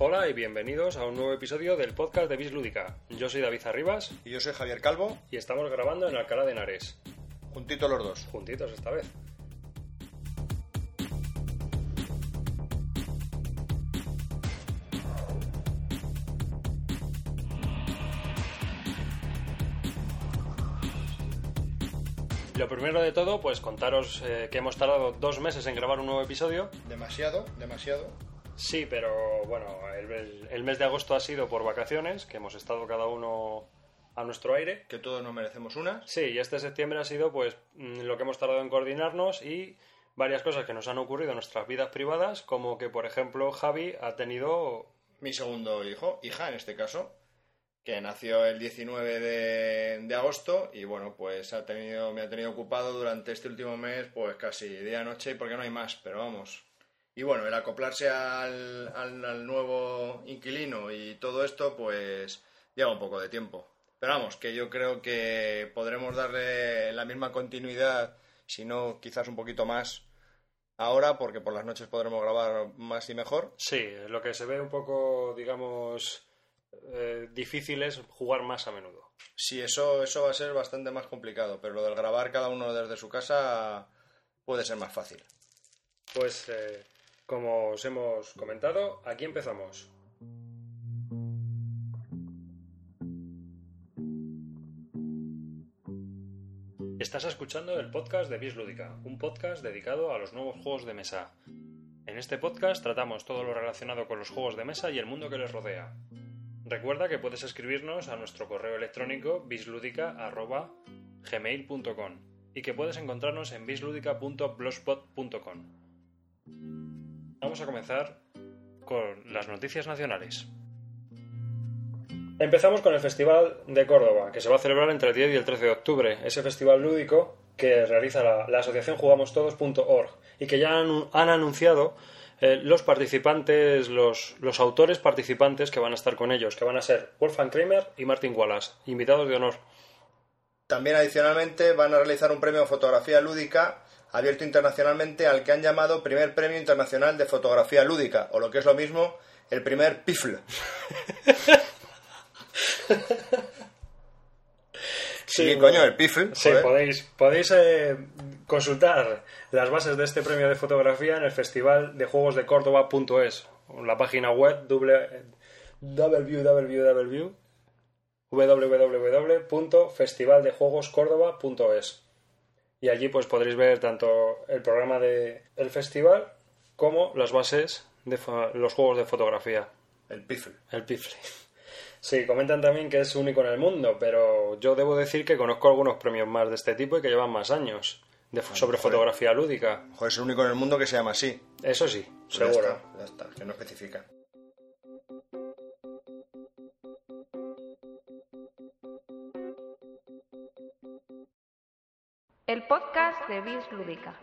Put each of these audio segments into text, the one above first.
Hola y bienvenidos a un nuevo episodio del podcast de Bis Lúdica. Yo soy David Arribas Y yo soy Javier Calvo, y estamos grabando en Alcalá de Henares. juntitos los dos. Juntitos esta vez. Lo primero de todo, pues contaros eh, que hemos tardado dos meses en grabar un nuevo episodio. Demasiado, demasiado. Sí, pero bueno, el, el- mes de agosto ha sido por vacaciones, que hemos estado cada uno a nuestro aire. Que todos nos merecemos unas. Sí, y este septiembre ha sido pues mm, lo que hemos tardado en coordinarnos y varias cosas que nos han ocurrido en nuestras vidas privadas, como que por ejemplo Javi ha tenido Mi segundo hijo, hija en este caso, que nació el 19 de, de agosto y bueno, pues ha tenido, me ha tenido ocupado durante este último mes pues casi día y noche porque no hay más, pero vamos. Y bueno, el acoplarse al, al, al nuevo inquilino y todo esto pues lleva un poco de tiempo. Pero vamos, que yo creo que podremos darle la misma continuidad, si no quizás un poquito más ahora, porque por las noches podremos grabar más y mejor. Sí, lo que se ve un poco, digamos, eh, difícil es jugar más a menudo. Sí, eso, eso va a ser bastante más complicado, pero lo del grabar cada uno desde su casa puede ser más fácil. Pues, eh, como os hemos comentado, aquí empezamos. Estás escuchando el podcast de Bis Lúdica, un podcast dedicado a los nuevos juegos de mesa. En este podcast tratamos todo lo relacionado con los juegos de mesa y el mundo que les rodea. Recuerda que puedes escribirnos a nuestro correo electrónico bisludica.gmail.com y que puedes encontrarnos en bisludica.blogspot.com. Vamos a comenzar con las noticias nacionales. Empezamos con el Festival de Córdoba, que se va a celebrar entre el 10 y el 13 de octubre. Ese festival lúdico que realiza la, la asociación jugamostodos.org y que ya han, han anunciado eh, los participantes, los, los autores participantes que van a estar con ellos, que van a ser Wolfgang Kramer y Martin Wallace, invitados de honor. También adicionalmente van a realizar un premio de fotografía lúdica abierto internacionalmente al que han llamado Primer Premio Internacional de Fotografía Lúdica, o lo que es lo mismo, el primer PIFL. Sí, coño, el PIFL. Sí, joder. podéis, podéis eh, consultar las bases de este premio de fotografía en el Festival de Juegos de Córdoba.es, la página web doble- www www.festivaldejuegoscórdoba.es y allí pues podréis ver tanto el programa de el festival como las bases de los juegos de fotografía El PIFL. el pifle. Sí, comentan también que es único en el mundo, pero yo debo decir que conozco algunos premios más de este tipo y que llevan más años de sobre joder. fotografía lúdica. Joder, es el único en el mundo que se llama así. Eso sí, Pues ya seguro. está, Ya está, que no especifica. El podcast de Bis Lúdica.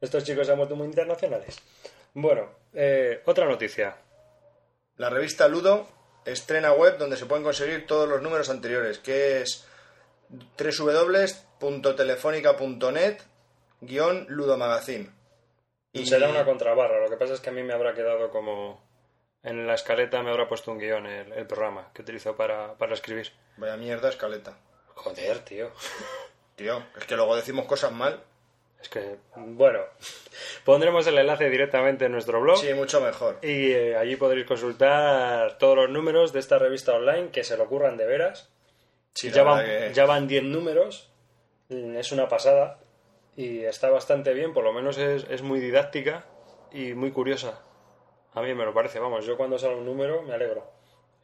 Estos chicos se han vuelto muy internacionales. Bueno, eh, otra noticia. La revista Ludo estrena web donde se pueden conseguir todos los números anteriores, que es www.telefónica.net guion ludomagazine. Y será una contrabarra, lo que pasa es que a mí me habrá quedado como... En la escaleta me habrá puesto un guion el, el programa que utilizo para, para escribir. Vaya mierda escaleta. Joder, tío. Tío, es que luego decimos cosas mal. Es que, bueno, pondremos el enlace directamente en nuestro blog. Sí, mucho mejor. Y eh, allí podréis consultar todos los números de esta revista online que se lo ocurran de veras. Sí, ya, van, que- ya van 10 números, mm, es una pasada y está bastante bien, por lo menos es, es muy didáctica y muy curiosa. A mí me lo parece, vamos, yo cuando sale un número me alegro.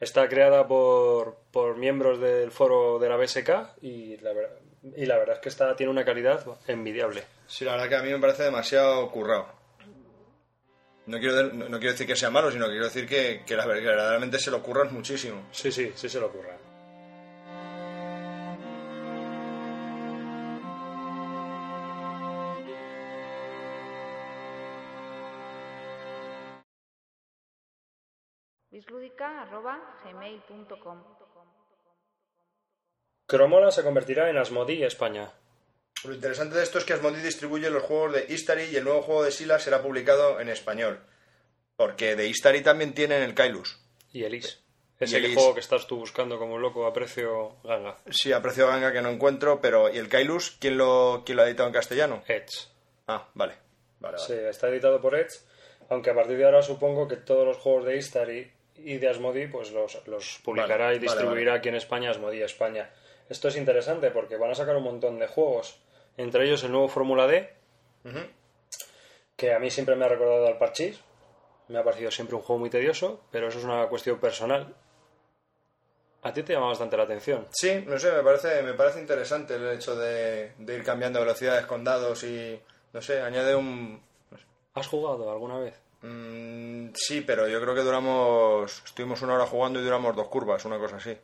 Está creada por, por miembros del foro de la BSK y la, ver- y la verdad es que está, tiene una calidad envidiable. Sí, la verdad que a mí me parece demasiado currado. No quiero, no, no quiero decir que sea malo, sino que quiero decir que, que la que verdaderamente se lo curran muchísimo. Sí, sí, sí se lo ocurra. Cromola se convertirá en Asmodee España. Lo interesante de esto es que Asmodee distribuye los juegos de Istari y el nuevo juego de Silas será publicado en español. Porque de Istari también tienen el Kailus. Y el Is. juego que estás tú buscando como loco a precio ganga. Sí, a precio ganga que no encuentro, pero ¿y el Kailus? ¿Quién lo, quién lo ha editado en castellano? Edge. Ah, vale. Vale, vale. Sí, está editado por Edge, aunque a partir de ahora supongo que todos los juegos de Istari y de Asmodee pues los, los publicará Vale, y distribuirá vale, aquí en España Asmodee España. Esto es interesante porque van a sacar un montón de juegos, entre ellos el nuevo Fórmula D, que a mí siempre me ha recordado al Parchís. Me ha parecido siempre un juego muy tedioso, pero eso es una cuestión personal. A ti te llama bastante la atención. Sí, no sé, me parece, me parece interesante el hecho de, de ir cambiando velocidades con dados y, no sé, añade un... ¿Has jugado alguna vez? Mm, sí, pero yo creo que duramos... Estuvimos una hora jugando y duramos dos curvas, una cosa así.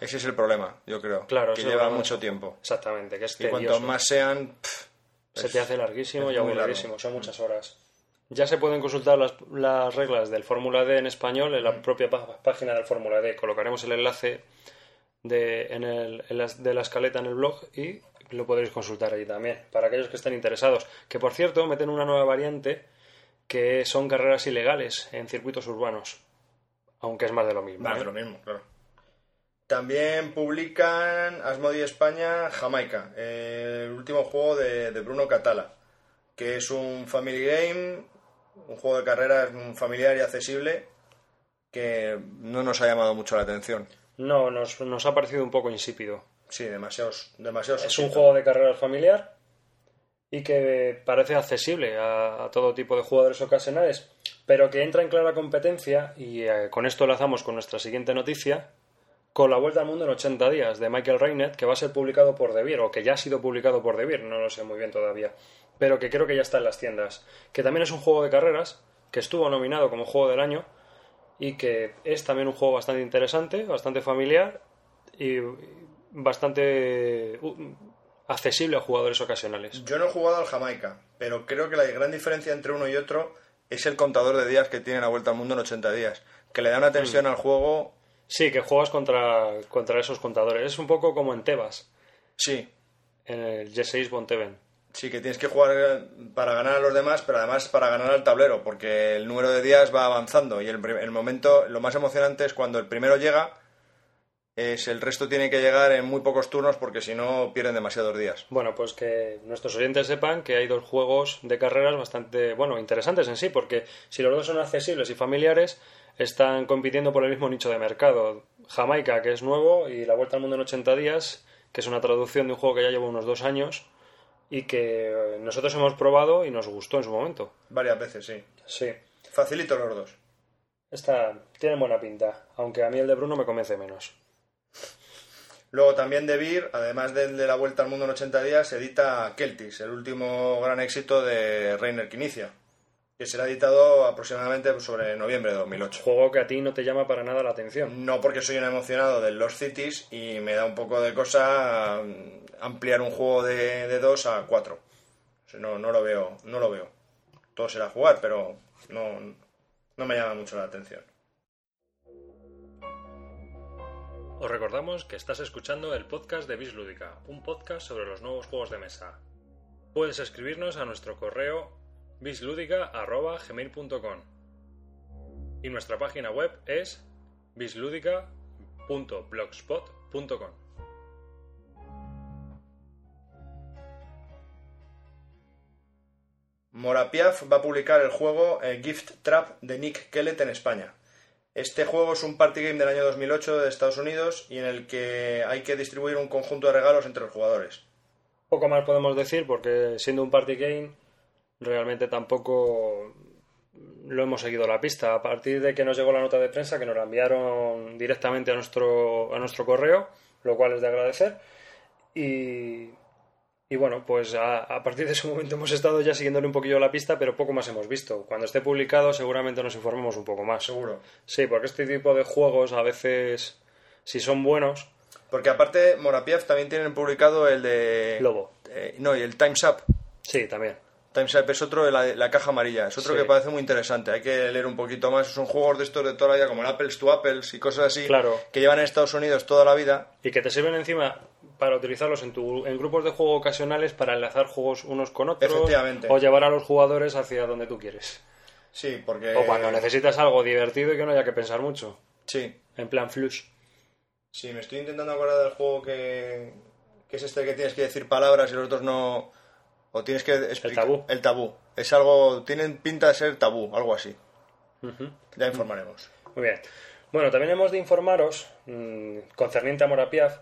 Ese es el problema, yo creo. Claro, que lleva mucho tiempo. Exactamente, que es Y cuanto más sean... pff, Se te hace larguísimo y muy aburridísimo, son muchas horas. Ya se pueden consultar las, las reglas del Fórmula D en español en la Mm. propia pá- página del Fórmula D. Colocaremos el enlace de, en el, en las- de la escaleta en el blog y lo podréis consultar allí también, para aquellos que estén interesados. Que por cierto, meten una nueva variante que son carreras ilegales en circuitos urbanos. Aunque es más de lo mismo. Más ¿eh? de lo mismo, claro. También publican Asmodee España Jamaica, el último juego de, de Bruno Catala, que es un family game, un juego de carreras familiar y accesible, que no nos ha llamado mucho la atención. No, nos, nos ha parecido un poco insípido. Sí, demasiados, demasiados. Es un juego de carreras familiar y que parece accesible a, todo tipo de jugadores ocasionales, pero que entra en clara competencia, y eh, con esto enlazamos con nuestra siguiente noticia, con la Vuelta al Mundo en 80 días de Michael Reinet, que va a ser publicado por De Beer, o que ya ha sido publicado por De Beer, no lo sé muy bien todavía, pero que creo que ya está en las tiendas. Que también es un juego de carreras, que estuvo nominado como Juego del Año, y que es también un juego bastante interesante, bastante familiar y bastante accesible a jugadores ocasionales. Yo no he jugado al Jamaica, pero creo que la gran diferencia entre uno y otro es el contador de días que tiene la vuelta al mundo en 80 días, que le da una tensión al juego. Sí, que juegas contra, contra esos contadores. Es un poco como en Tebas, Sí, en el G6 Bonteven. Sí, que tienes que jugar eh, para ganar a los demás, pero además para ganar al tablero, porque el número de días va avanzando y el momento, lo más emocionante es cuando el primero llega, es el resto tiene que llegar en muy pocos turnos porque si no pierden demasiados días. Bueno, pues que nuestros oyentes sepan que hay dos juegos de carreras bastante, bueno, interesantes en sí, porque si los dos son accesibles y familiares, están compitiendo por el mismo nicho de mercado. Jamaica, que es nuevo, y La Vuelta al Mundo en 80 días, que es una traducción de un juego que ya lleva unos dos años y que eh, nosotros hemos probado y nos gustó en su momento. Varias veces, sí. Sí, Facilito los dos. esta tiene buena pinta, aunque a mí el de Bruno me convence menos. Luego también de Beer, además del de la Vuelta al Mundo en 80 días, se edita Celtis, el último gran éxito de Reiner Quinicia, que será editado aproximadamente sobre noviembre de 2008. Juego que a ti no te llama para nada la atención. No porque soy un emocionado de Lost Cities y me da un poco de cosa mm, ampliar un juego de, de 2 a 4. O sea, no, no lo veo, no lo veo. Todo será jugar, pero no, no me llama mucho la atención. Os recordamos que estás escuchando el podcast de Bislúdica, un podcast sobre los nuevos juegos de mesa. Puedes escribirnos a nuestro correo bisludica.gmail.com y nuestra página web es bisludica.blogspot.com. Morapiaf va a publicar el juego eh, Gift Trap de Nick Kellett en España. Este juego es un party game del año 2008 de Estados Unidos y en el que hay que distribuir un conjunto de regalos entre los jugadores. Poco más podemos decir porque siendo un party game realmente tampoco lo hemos seguido la pista. A partir de que nos llegó la nota de prensa que nos la enviaron directamente a nuestro, a nuestro correo, lo cual es de agradecer. Y, y bueno, pues a, a partir de ese momento hemos estado ya siguiéndole un poquillo la pista, pero poco más hemos visto. Cuando esté publicado seguramente nos informemos un poco más. Seguro. Sí, porque este tipo de juegos a veces, si son buenos, Porque aparte Morapiaf también tienen publicado el de... Lobo. Eh, no, y el Time's Up. Sí, también. Time's Up es otro de la, la caja amarilla. Es otro Sí. que parece muy interesante. Hay que leer un poquito más. Son juegos de estos de toda la vida, como el Apples to Apples y cosas así. Claro. Que llevan en Estados Unidos toda la vida. Y que te sirven encima para utilizarlos en, tu, en grupos de juego ocasionales para enlazar juegos unos con otros Efectivamente. o llevar a los jugadores hacia donde tú quieres. Sí, porque... O cuando necesitas algo divertido y que no haya que pensar mucho. Sí, En plan flush. sí, me estoy intentando acordar del juego que, que es este que tienes que decir palabras y los otros no... O tienes que explicar... tabú. El tabú. Es algo... Tienen pinta de ser tabú, algo así. Ujú. Ya informaremos. Muy bien. Bueno, también hemos de informaros, mm, concerniente a Morapiaf,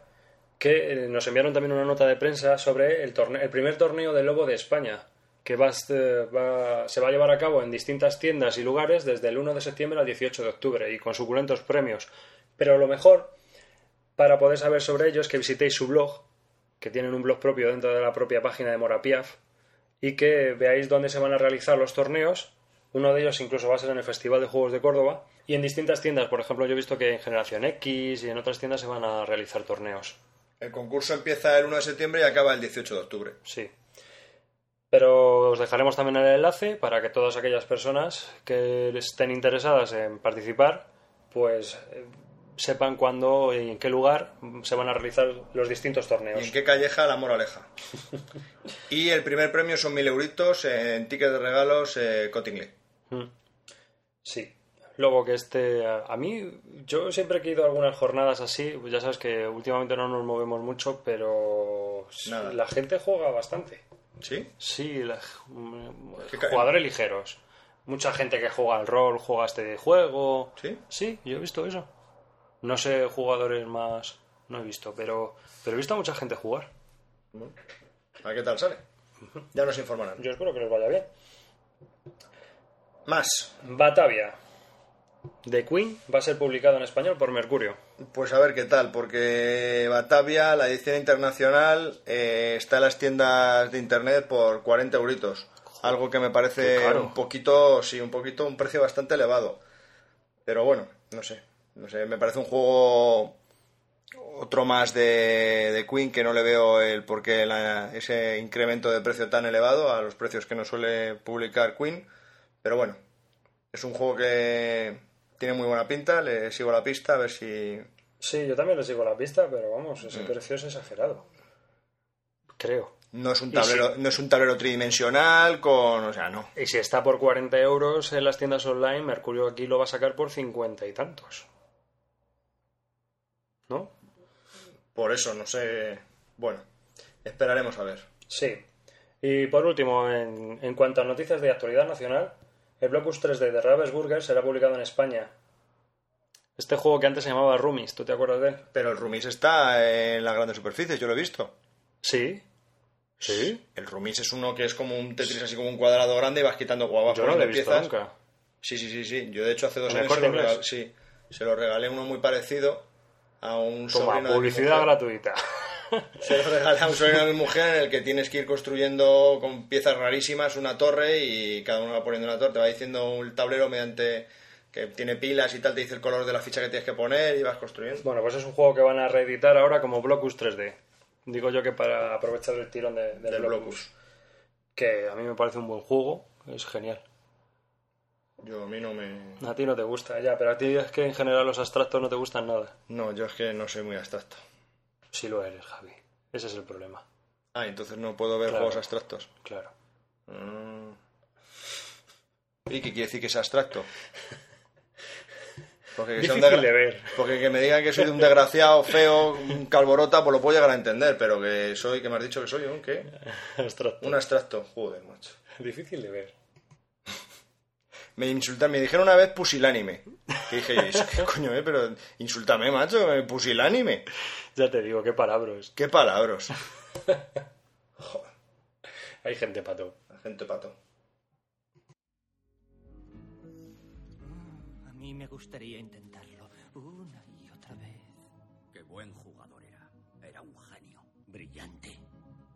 que eh, nos enviaron también una nota de prensa sobre el, torne- el primer torneo de Lobo de España, que va, est- va- se va a llevar a cabo en distintas tiendas y lugares desde el 1 de septiembre al 18 de octubre y con suculentos premios. Pero lo mejor, para poder saber sobre ello, es que visitéis su blog, que tienen un blog propio dentro de la propia página de Morapiaf, y que veáis dónde se van a realizar los torneos. Uno de ellos incluso va a ser en el Festival de Juegos de Córdoba. Y en distintas tiendas, por ejemplo, yo he visto que en Generación X y en otras tiendas se van a realizar torneos. El concurso empieza el 1 de septiembre y acaba el 18 de octubre. Sí. Pero os dejaremos también el enlace para que todas aquellas personas que estén interesadas en participar, pues eh, sepan cuándo y en qué lugar se van a realizar los distintos ¿Y torneos. en qué calleja la moraleja? y el primer premio son 1.000 euritos en tickets de regalos eh, Cottingley. Mm. Sí. Luego que este, a, mí, yo siempre he ido a algunas jornadas así, pues ya sabes que últimamente no nos movemos mucho, pero Nada. la gente juega bastante. ¿Sí? Sí, la- mm, jugadores ligeros. Mucha gente que juega al rol, juega este juego. ¿Sí? Sí, yo he visto eso. No sé jugadores más, no he visto, pero, pero he visto a mucha gente jugar. A ver qué tal sale. Ya nos informarán. Yo espero que les vaya bien. Más. Batavia. The Queen va a ser publicado en español por Mercurio. Pues a ver qué tal, porque Batavia, la edición internacional, eh, está en las tiendas de internet por 40 euritos. Algo que me parece un poquito, sí, un poquito, un precio bastante elevado. Pero bueno, no sé. No sé, me parece un juego otro más de, de Queen que no le veo el por qué la- ese incremento de precio tan elevado a los precios que nos suele publicar Queen. Pero bueno, es un juego que tiene muy buena pinta, le sigo la pista a ver si... Sí, yo también le sigo la pista, pero vamos, ese Mm. precio es exagerado. Creo. No es un tablero, no es un tablero tridimensional con... O sea, no. Y si está por 40 euros en las tiendas online, Mercurio aquí lo va a sacar por 50 y tantos. ¿No? Por eso, no sé... Bueno, esperaremos a ver. Sí. Y por último, en, en cuanto a noticias de actualidad nacional, el Blocus 3D de Ravensburger será publicado en España. Este juego que antes se llamaba Roomies, ¿tú te acuerdas de él? Pero el Rumis está en las grandes superficies, yo lo he visto. Sí. Sí. El Rumis es uno que es como un Tetris así como un cuadrado grande y vas quitando guavas Yo no lo he visto nunca. Sí, sí, sí, sí. Yo de hecho hace dos ¿En el años se lo, regalé, sí, se lo regalé uno muy parecido a un Toma, sobrino de mi publicidad mujer. gratuita. Se lo regalé a un sobrino de mi mujer en el que tienes que ir construyendo con piezas rarísimas una torre y cada uno va poniendo una torre. Te va diciendo un tablero mediante que tiene pilas y tal, te dice el color de la ficha que tienes que poner y vas construyendo. Bueno, pues es un juego que van a reeditar ahora como Blocus 3D. Digo yo que para aprovechar el tirón de- del Del Blocus. Blocus. Que a mí me parece un buen juego, es genial. Yo a mí no me... A ti no te gusta, ya, pero a ti es que en general los abstractos no te gustan nada. No, yo es que no soy muy abstracto. Sí lo eres, Javi. Ese es el problema. Ah, entonces no puedo ver Claro. juegos abstractos. Claro. Mm. ¿Y qué quiere decir que es abstracto? Porque que, sea un de ver. Porque que me digan que soy un desgraciado, feo, un calborota, pues lo puedo llegar a entender, pero que soy, que me has dicho que soy un qué? Abstracto. Un abstracto. Joder, macho. Difícil de ver. Me insultan, me dijeron una vez pusilánime. Que dije, ¿y eso qué coño es? Pero insultame, macho, pusilánime. Ya te digo, qué palabras. ¿Qué palabras? Hay gente pato. La gente pato. A mí me gustaría intentarlo una y otra vez. Qué buen jugador era. Era un genio. Brillante.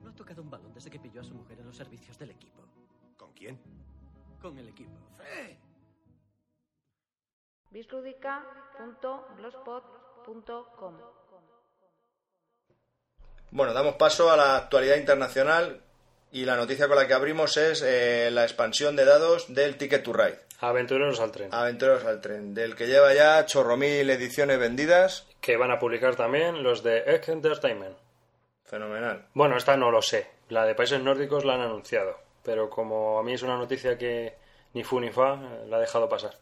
No ha tocado un balón desde que pilló a su mujer en los servicios del equipo. ¿Con quién? Con el equipo. bisludica.blogspot.com Bueno, damos paso a la actualidad internacional y la noticia con la que abrimos es eh, la expansión de dados del Ticket to Ride. Aventureros al tren. Aventureros al tren, del que lleva ya chorro mil ediciones vendidas. Que van a publicar también los de Egg Entertainment. Fenomenal. Bueno, esta no lo sé. La de países nórdicos la han anunciado. Pero como a mí es una noticia que ni fu ni fa, la ha dejado pasar.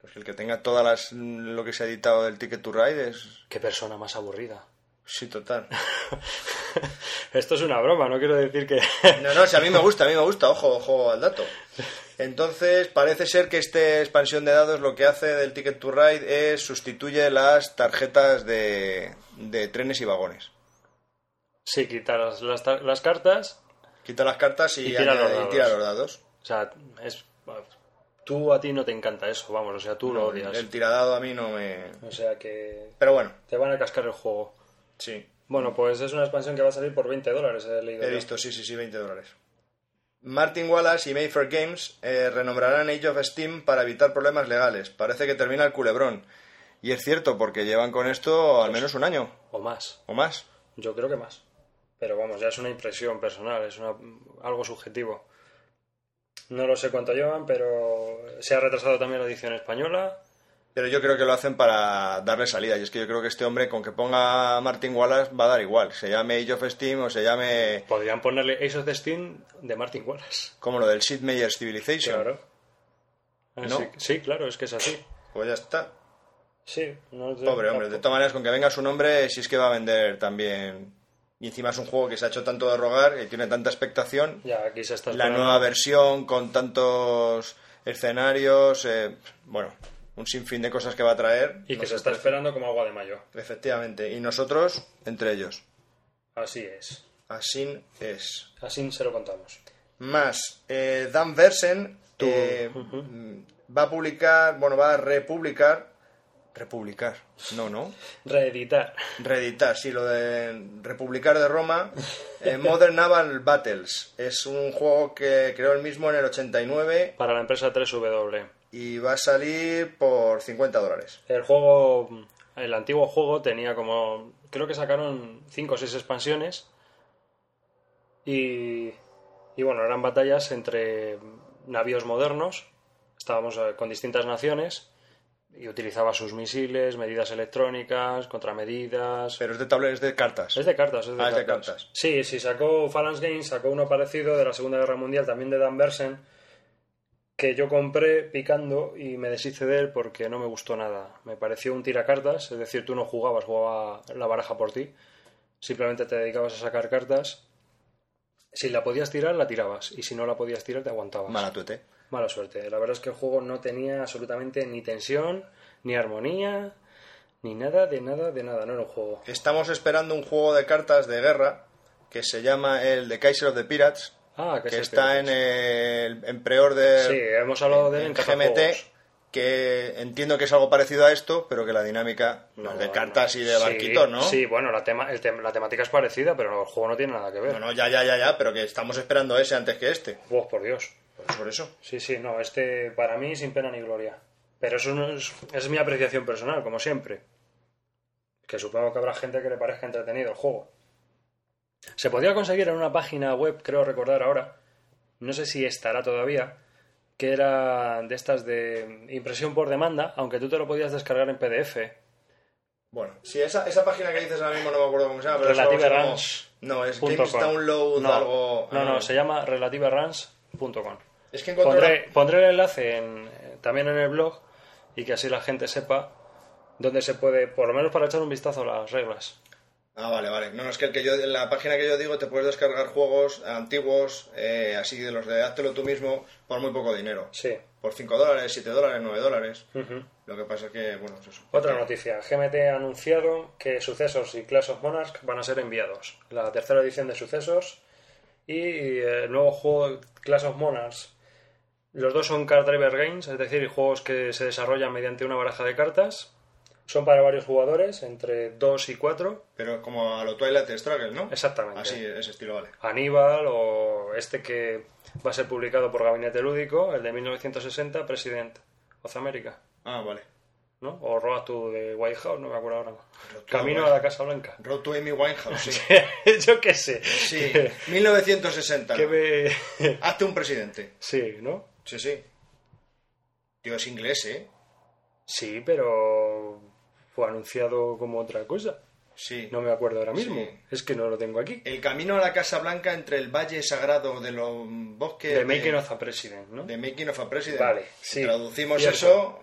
Pues el que tenga todas las lo que se ha editado del Ticket to Ride es... Qué persona más aburrida. Sí, total. Esto es una broma, no quiero decir que... No, no, si a mí me gusta, a mí me gusta, ojo, ojo al dato. Entonces, parece ser que esta expansión de dados lo que hace del Ticket to Ride es sustituye las tarjetas de, de trenes y vagones. sí, quitar las, las cartas, Quita las cartas y, Y tira los y tira los dados. o sea, es... Tú a ti no te encanta eso, vamos, o sea, tú lo odias. El tiradado a mí no me... O sea que Pero bueno, te van a cascar el juego. Sí. Bueno, pues es una expansión que va a salir por 20 dólares, he leído. He visto, sí, sí, sí, 20 dólares. Martin Wallace y Mayfair Games eh, renombrarán Age of Steam para evitar problemas legales. Parece que termina el culebrón. Y es cierto, porque llevan con esto al menos un año O más. o más. Yo creo que más. Pero vamos, ya es una impresión personal, es una, algo subjetivo. No lo sé cuánto llevan, pero se ha retrasado también la edición española. Pero yo creo que lo hacen para darle salida. Y es que yo creo que este hombre, con que ponga Martin Wallace, va a dar igual. Se llame Age of Steam o se llame Podrían ponerle Ace of the Steam de Martin Wallace. como lo del Sid Meier's Civilization. Claro. Ah, ¿No? Sí, sí, claro, es que es así. Pues ya está. Sí, no sé. Pobre hombre. De todas maneras, con que venga su nombre, si es que va a vender también. Y encima es un juego que se ha hecho tanto de rogar y tiene tanta expectación. Ya, aquí se está la nueva versión con tantos escenarios, eh, bueno, un sinfín de cosas que va a traer. Y que se está esperando como agua de mayo. Efectivamente, y nosotros entre ellos. Así es. Así es. Así se lo contamos. Más, eh, Dan Versen eh, va a publicar, bueno, va a republicar, republicar, no, no, Reeditar. reeditar, sí, lo de republicar de Roma, eh, Modern Naval Battles. Es un juego que creó el mismo en el 89 Para la empresa 3W. Y va a salir por 50 dólares. El juego, el antiguo juego tenía como, creo que sacaron 5 o 6 expansiones y, y bueno, eran batallas entre navíos modernos, estábamos eh, con distintas naciones y utilizaba sus misiles, medidas electrónicas, contramedidas. Pero es de tableros, es de cartas. Es de cartas, es de, Ah, es de cartas. cartas. Sí, sí, sacó Phalanx Games, sacó uno parecido de la Segunda Guerra Mundial, también de Dan Versen, que yo compré picando y me deshice de él porque no me gustó nada. Me pareció un tiracartas, es decir, tú no jugabas, jugaba la baraja por ti. Simplemente te dedicabas a sacar cartas. Si la podías tirar, la tirabas. Y si no la podías tirar, te aguantabas. Mala tuete. Mala suerte. La verdad es que el juego no tenía absolutamente ni tensión, ni armonía, ni nada de nada de nada. No era un juego. Estamos esperando un juego de cartas de guerra que se llama el The Kaiser of the Pirates, Ah, que sí, está en el en pre-order Sí, hemos hablado de él en. GMT, que entiendo que es algo parecido a esto, pero que la dinámica No, de no, cartas y de sí, barquitos, ¿no? Sí, bueno, la, tema, el tem- la temática es parecida, pero el juego no tiene nada que ver. No, no, ya, ya, ya, ya, pero que estamos esperando ese antes que este. Oh, por Dios. Pues por eso. Sí, sí, no, este para mí sin pena ni gloria. Pero eso no es, es mi apreciación personal, como siempre. Que supongo que habrá gente que le parezca entretenido el juego. Se podía conseguir en una página web, creo recordar ahora, no sé si estará todavía, que era de estas de impresión por demanda, aunque tú te lo podías descargar en PDF. Bueno, sí, esa, esa página que dices ahora mismo no me acuerdo cómo se llama, pero es Relative como-. No, es Games com. Download no, algo... No, ah, no, se llama relativeruns.com. Es que pondré el enlace en- eh, también en el blog y que así la gente sepa dónde se puede, por lo menos para echar un vistazo a las reglas. Ah, vale, vale. No, no, es que el que yo, en la página que yo digo te puedes descargar juegos antiguos, eh, así de los de háztelo tú mismo, por muy poco dinero. Sí. Por 5 dólares, 7 dólares, 9 dólares. Lo que pasa es que, bueno, es eso. Otra noticia. GMT ha anunciado que Sucesos y Clash of Monarch van a ser enviados. La tercera edición de Sucesos y el nuevo juego Clash of Monarchs. Los dos son card driver games, es decir, juegos que se desarrollan mediante una baraja de cartas. Son para varios jugadores, entre 2 y 4. Pero como a lo Twilight Struggle, ¿no? Exactamente. Así, ese estilo, vale. Aníbal o este que va a ser publicado por Gabinete Lúdico, el de 1960, President of America, Ah, vale. ¿no? O Road to the White House, no me acuerdo ahora. To Camino a la Casa Blanca. Road to Amy Winehouse, sí. Yo qué sé. Sí, 1960. Que me... Hazte un presidente. Sí, ¿no? Sí, sí. Tío, es inglés, ¿eh? Sí, pero fue anunciado como otra cosa. Sí. No me acuerdo ahora mismo. Sí. Es que no lo tengo aquí. El camino a la Casa Blanca entre el Valle Sagrado de los bosques... The Making of a President, ¿no? The Making of a President. Vale, sí. Traducimos Cierto. eso...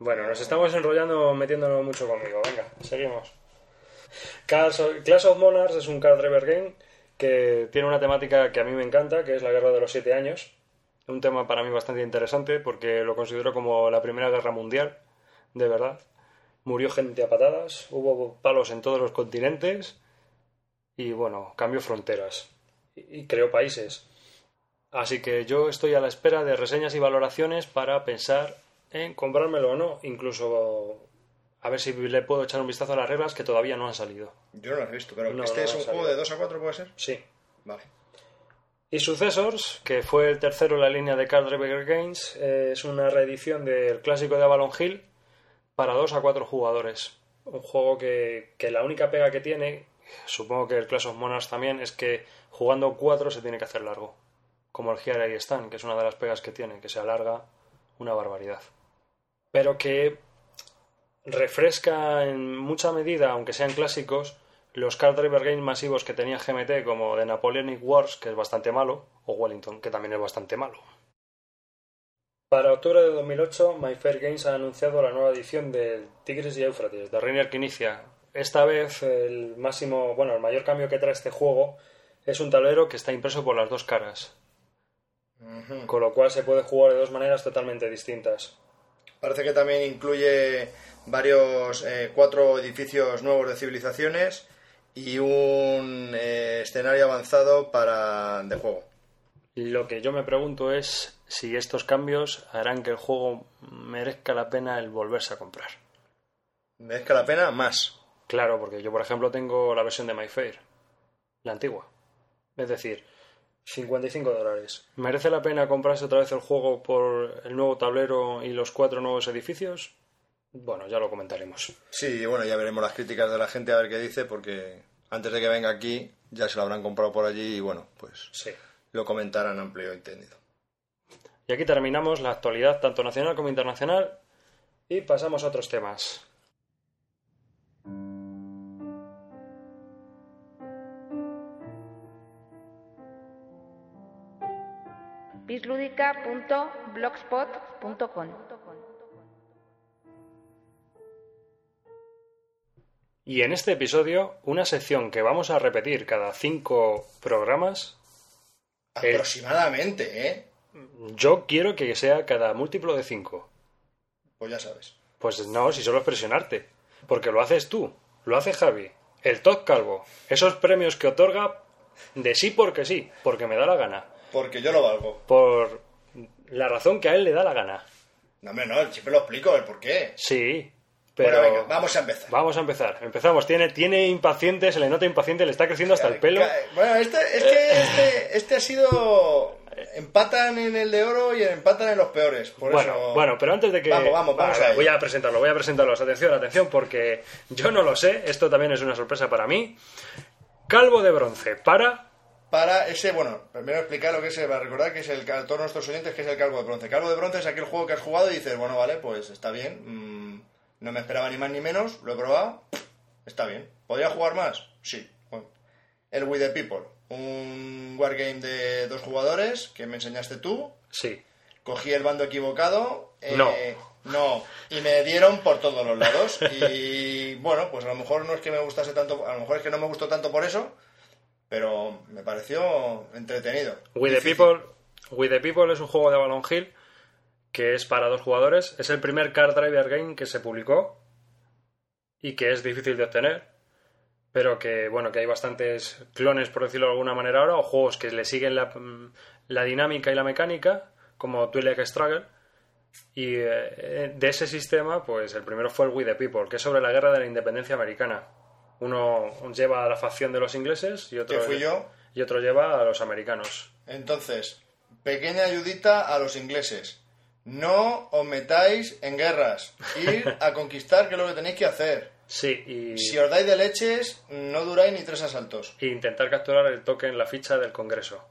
Bueno, nos estamos enrollando metiéndonos mucho conmigo. Venga, seguimos. Clash of Clash of Monarchs es un card driver game que tiene una temática que a mí me encanta, que es la guerra de los siete años. Un tema para mí bastante interesante porque lo considero como la primera guerra mundial, de verdad. Murió gente a patadas, hubo palos en todos los continentes y bueno, cambió fronteras y creó países. Así que yo estoy a la espera de reseñas y valoraciones para pensar en comprármelo o no. Incluso a ver si le puedo echar un vistazo a las reglas que todavía no han salido. Yo no lo he visto, pero No, este no, es un juego de 2 a 4, ¿puede ser? Sí. Vale. Y Successors, que fue el tercero en la línea de Card Games, eh, es una reedición del clásico de Avalon Hill para 2 a 4 jugadores. Un juego que, que la única pega que tiene, supongo que el Clash of Monarchs también, es que jugando 4 se tiene que hacer largo. Como el Here y Stand, que es una de las pegas que tiene, que se alarga una barbaridad. Pero que refresca en mucha medida, aunque sean clásicos, los card driver games masivos que tenía GMT, como The Napoleonic Wars, que es bastante malo, o Wellington, que también es bastante malo. Para octubre de 2008, My Fair Games ha anunciado la nueva edición del Tigris y Éufrates, de Reiner que inicia. Esta vez, el máximo, bueno, el mayor cambio que trae este juego es un tablero que está impreso por las dos caras, con lo cual se puede jugar de dos maneras totalmente distintas. Parece que también incluye varios, eh, cuatro edificios nuevos de civilizaciones y un eh, escenario avanzado para de juego. Lo que yo me pregunto es si estos cambios harán que el juego merezca la pena el volverse a comprar. ¿Merezca la pena? Más. Claro, porque yo, por ejemplo, tengo la versión de My Fair, la antigua. Es decir, 55 dólares. ¿Merece la pena comprarse otra vez el juego por el nuevo tablero y los cuatro nuevos edificios? Bueno, ya lo comentaremos. Sí, bueno, ya veremos las críticas de la gente a ver qué dice, porque antes de que venga aquí ya se lo habrán comprado por allí y bueno, pues Sí. lo comentarán amplio y entendido. Y aquí terminamos la actualidad tanto nacional como internacional y pasamos a otros temas. bisludica.blogspot.com Y en este episodio, una sección que vamos a repetir cada cinco programas. Aproximadamente, ¿eh? Yo quiero que sea cada múltiplo de cinco. Pues ya sabes. Pues no, si solo es presionarte. Porque lo haces tú, lo hace Javi, el Top Calvo. Esos premios que otorga de sí porque sí, porque me da la gana. Porque yo lo valgo. Por la razón que a él le da la gana. No, hombre, no, siempre lo explico el por qué. Sí, pero... Bueno, venga, vamos a empezar. Vamos a empezar. Empezamos. Tiene, tiene impaciente, se le nota impaciente, le está creciendo hasta el pelo. Bueno, este, es que este, este ha sido. Empatan en el de oro y empatan en los peores. Por Bueno, eso... bueno, pero antes de que... Vamos, vamos, vamos Vale, a ello. voy a presentarlo, voy a presentarlos. Atención, atención, porque yo no lo sé. Esto también es una sorpresa para mí. Calvo de bronce para... Para ese, bueno, primero explicar lo que es, para recordar que es el, a todos nuestros oyentes, que es el calvo de bronce. Calvo de bronce es aquel juego que has jugado y dices, bueno, vale, pues está bien, mm, no me esperaba ni más ni menos, lo he probado, está bien. ¿Podría jugar más? Sí. Bueno. El We the People, un wargame de dos jugadores que me enseñaste tú, Sí. cogí el bando equivocado. eh, No. No, y me dieron por todos los lados. Y bueno, pues a lo mejor no es que me gustase tanto, a lo mejor es que no me gustó tanto por eso, pero me pareció entretenido. We the. People, We the People es un juego de Avalon Hill que es para dos jugadores. Es el primer card driver game que se publicó y que es difícil de obtener. Pero que, bueno, que hay bastantes clones, por decirlo de alguna manera ahora, o juegos que le siguen la, mm, la dinámica y la mecánica, como Twilight Struggle. Y eh, de ese sistema, pues el primero fue el We the People, que es sobre la guerra de la independencia americana. Uno lleva a la facción de los ingleses y otro, Que fui yo. y otro lleva a los americanos. Entonces, pequeña ayudita a los ingleses. No os metáis en guerras. Ir a conquistar, que es lo que tenéis que hacer. Sí, y, Si os dais de leches, no duráis ni tres asaltos. y intentar capturar el token, la ficha del Congreso.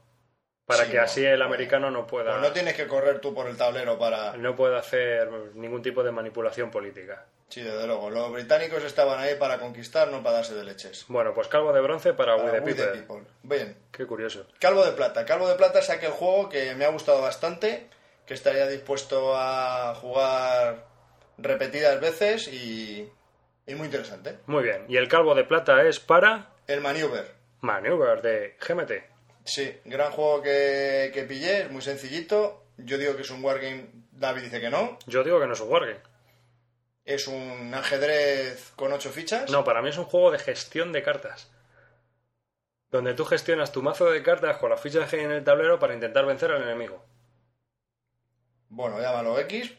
Para Sí, que no, así el americano no pueda, Pues no tienes que correr tú por el tablero para... no pueda hacer ningún tipo de manipulación política. Sí, desde luego. Los británicos estaban ahí para conquistar, no para darse de leches. Bueno, pues calvo de bronce para, Para We the We the People. People. Bien. Qué curioso. Calvo de Plata. Calvo de Plata es aquel juego que me ha gustado bastante, que estaría dispuesto a jugar repetidas veces y, y muy interesante. Muy bien. Y el calvo de plata es para El Maneuver. Maneuver de GMT. Sí, gran juego que, que pillé, es muy sencillito. Yo digo que es un wargame, David dice que no. Yo digo que no es un wargame. Es un ajedrez con ocho fichas. No, para mí es un juego de gestión de cartas. Donde tú gestionas tu mazo de cartas con las fichas que hay en el tablero para intentar vencer al enemigo. Bueno, llámalo X.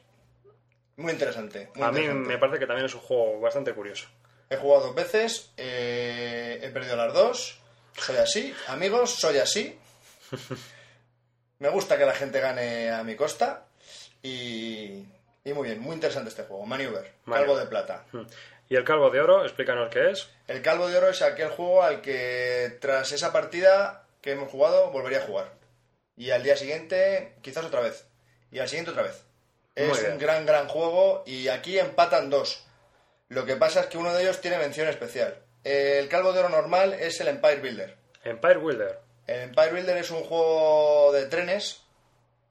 Muy interesante. muy A mí interesante. me parece que también es un juego bastante curioso. He jugado dos veces, eh, he perdido las dos. Soy así, amigos, soy así. Me gusta que la gente gane a mi costa. Y, y muy bien, muy interesante este juego. Maneuver. Calvo de Plata. Y el calvo de oro, explícanos qué es. El Calvo de Oro es aquel juego al que tras esa partida que hemos jugado volvería a jugar. Y al día siguiente, quizás otra vez. Y al siguiente otra vez. Es un gran, gran juego y aquí empatan dos. Lo que pasa es que uno de ellos tiene mención especial. El Calvo de Oro normal es el Empire Builder. Empire Builder. El Empire Builder es un juego de trenes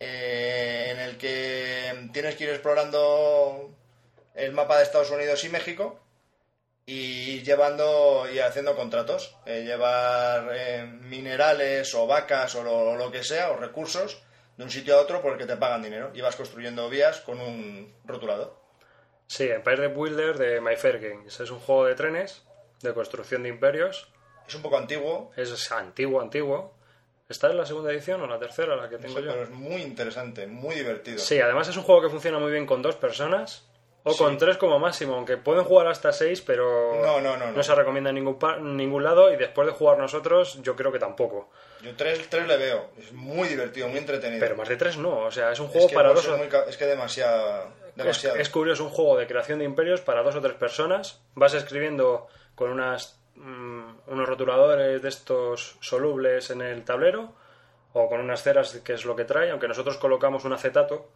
eh, en el que tienes que ir explorando el mapa de Estados Unidos y México y llevando y haciendo contratos. Eh, llevar eh, minerales o vacas o lo, lo que sea, o recursos, de un sitio a otro por el que te pagan dinero. Y vas construyendo vías con un rotulador. Sí, Empire Builder de My Fair Games. Es un juego de trenes, de construcción de imperios. Es un poco antiguo, Es antiguo, antiguo. ¿Está en la segunda edición o la tercera, la que no tengo sé, yo? pero es muy interesante, muy divertido. Sí, además es un juego que funciona muy bien con dos personas. O Sí. con tres como máximo, aunque pueden jugar hasta seis, pero No, no, no, no. se recomienda en ningún, ningún lado y después de jugar nosotros yo creo que tampoco. Yo tres, tres le veo. Es muy divertido, muy entretenido. Pero más de tres no, o sea, es un Es juego que para dos muy ca- es que demasiado. Es, demasiado. es curioso, un juego de creación de imperios para dos o tres personas. Vas escribiendo con unas, mm, unos rotuladores de estos solubles en el tablero o con unas ceras, que es lo que trae, aunque nosotros colocamos un acetato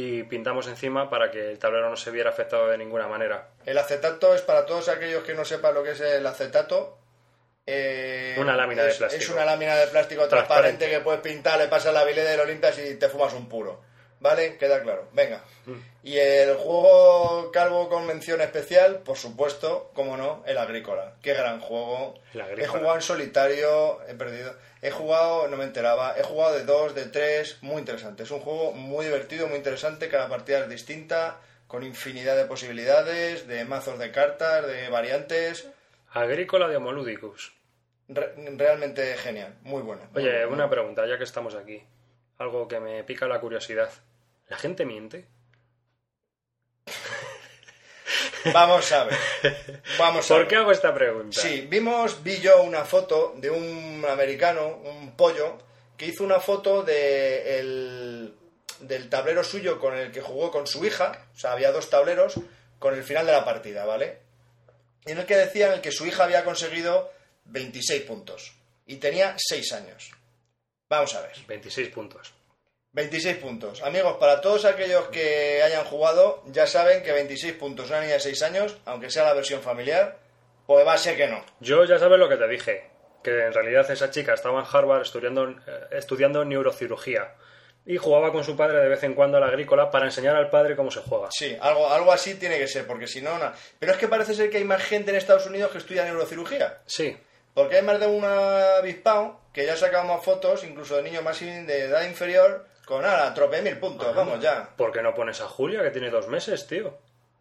y pintamos encima para que el tablero no se viera afectado de ninguna manera. El acetato es para todos aquellos que no sepan lo que es el acetato. eh, Una lámina de es- plástico. Es una lámina de plástico Transparente. transparente, que puedes pintar, le pasas la bileda y lo limpias y te fumas un puro. ¿Vale? Queda claro. Venga. Mm. Y el juego calvo con mención especial, por supuesto, como no, el agrícola. Qué gran juego. El He jugado en solitario, he perdido. He jugado, no me enteraba, he jugado de dos, de tres, muy interesante. Es un juego muy divertido, muy interesante, cada partida es distinta, con infinidad de posibilidades, de mazos de cartas, de variantes. Agrícola de Homoludicus. Re- realmente genial, muy bueno. Oye, una pregunta, ya que estamos aquí. Algo que me pica la curiosidad. ¿La gente miente? Vamos a ver. Vamos a ¿Por ver. qué hago esta pregunta? Sí, vimos, vi yo una foto de un americano, un pollo, que hizo una foto de el- del tablero suyo con el que jugó con su hija, o sea, había dos tableros, con el final de la partida, ¿vale? Y en el que decía en el que su hija había conseguido 26 puntos y tenía 6 años. Vamos a ver. 26 puntos. 26 puntos. Amigos, para todos aquellos que hayan jugado, ya saben que 26 puntos una niña de 6 años, aunque sea la versión familiar, pues va a ser que no. Yo ya sabes lo que te dije, que en realidad esa chica estaba en Harvard estudiando, eh, estudiando neurocirugía y jugaba con su padre de vez en cuando a la agrícola para enseñar al padre cómo se juega. Sí, algo, algo así tiene que ser, porque si no, na- Pero es que parece ser que hay más gente en Estados Unidos que estudia neurocirugía. Sí, Porque hay más de un avispado que ya sacamos fotos, incluso de niños más de edad inferior, con a trope mil puntos, vamos ya. ¿por qué no pones a Julia, que tiene dos meses, tío?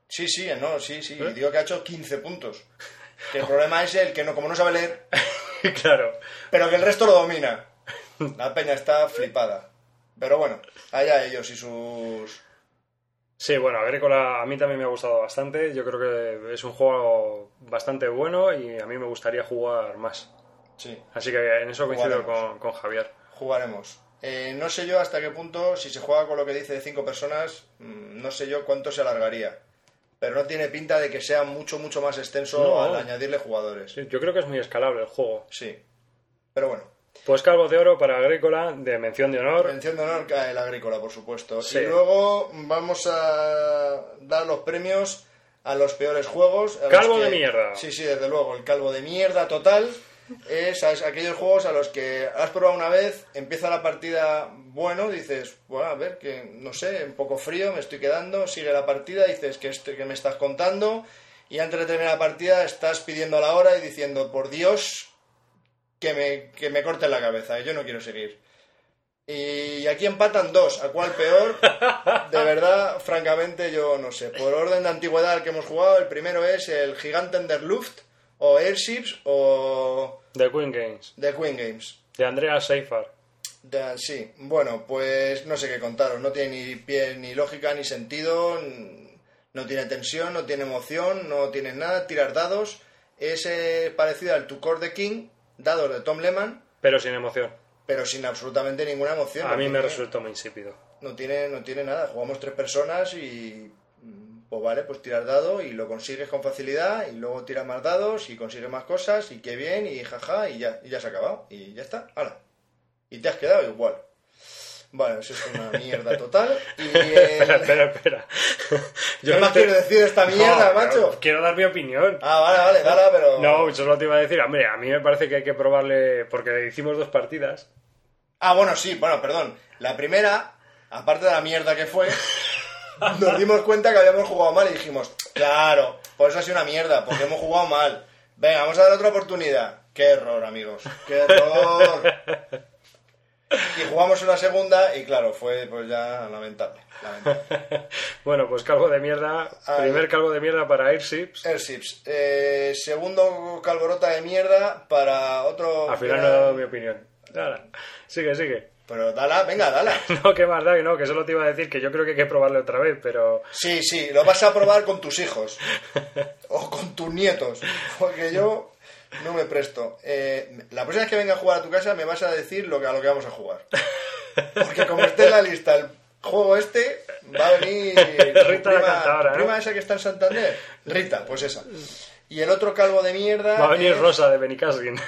Sí, sí, no, sí, sí. ¿Eh? Digo que ha hecho 15 puntos. Que el problema es el que no, como no sabe leer, claro. pero que el resto lo domina. La peña está flipada. Pero bueno, allá ellos y sus... Sí, bueno, Agrícola a mí también me ha gustado bastante. Yo creo que es un juego bastante bueno y a mí me gustaría jugar más. Sí, Así que en eso coincido con Javier. jugaremos. Eh, no sé yo hasta qué punto, si se juega con lo que dice de cinco personas, mm, no sé yo cuánto se alargaría. Pero no tiene pinta de que sea mucho, mucho más extenso No. al añadirle jugadores. Yo creo que es muy escalable el juego. Sí. Pero bueno. Pues calvo de oro para Agrícola, de mención de honor. Mención de honor cae el agrícola, por supuesto. Sí. Y luego vamos a dar los premios a los peores juegos. a Calvo que- de mierda. Sí, sí, desde luego. El calvo de mierda total es aquellos juegos a los que has probado una vez, empieza la partida bueno, dices, bueno, a ver, que no sé, un poco frío, me estoy quedando, sigue la partida, dices, que, este, me estás contando? Y antes de terminar la partida estás pidiendo la hora y diciendo, por Dios, que me, que me corten la cabeza, yo no quiero seguir. Y aquí empatan dos, ¿a cuál peor? De verdad, francamente, yo no sé. Por orden de antigüedad al que hemos jugado, el primero es el Giganten der Luft, o Airships, o De Queen Games. The Queen Games. De Andrea Seifar. Da- sí, bueno, pues no sé qué contaros. No tiene ni pie, ni lógica, ni sentido. No tiene tensión, no tiene emoción, no tiene nada. Tirar dados. Es eh, parecido al To Core the King, dados de Tom Lehman, Pero sin emoción. pero sin absolutamente ninguna emoción. A No mí me resultó muy insípido. no tiene, no tiene nada. Jugamos tres personas y. Pues vale, pues tiras dado y lo consigues con facilidad y luego tiras más dados y consigues más cosas y qué bien y jaja y ya, y ya se ha acabado y ya está, hala. Y te has quedado igual. Bueno, eso es una mierda total. Y Espera, el- espera, espera. ¿Qué no más te- quieres decir de esta mierda, No, macho? Quiero dar mi opinión. Ah, vale, vale, dale, pero... No, solo te iba a decir, hombre, a mí me parece que hay que probarle, porque hicimos dos partidas. Ah, bueno, sí, bueno, perdón. La primera, aparte de la mierda que fue, nos dimos cuenta que habíamos jugado mal y dijimos, claro, por eso ha sido una mierda, porque hemos jugado mal. Venga, vamos a dar otra oportunidad. Qué error, amigos. Qué error. Y jugamos una segunda y claro, fue pues ya lamentable. lamentable. Bueno, pues calvo de mierda, primer calvo de mierda para Airships. Airships. Eh, segundo calborota de mierda para otro... Al final no he dado mi opinión. Nada, sigue, sigue. Pero dala, venga, dala. No, qué más da, que no, que solo te iba a decir que yo creo que hay que probarle otra vez, pero Sí, sí, lo vas a probar con tus hijos o con tus nietos, porque yo no me presto. Eh, la próxima vez que venga a jugar a tu casa me vas a decir lo que, a lo que vamos a jugar. Porque como esté en la lista el juego este, va a venir Rita la prima, cantadora, tu ¿no? prima esa que está en Santander. Rita, pues esa. Y el otro calvo de mierda... va a venir es- Rosa de Benicassin.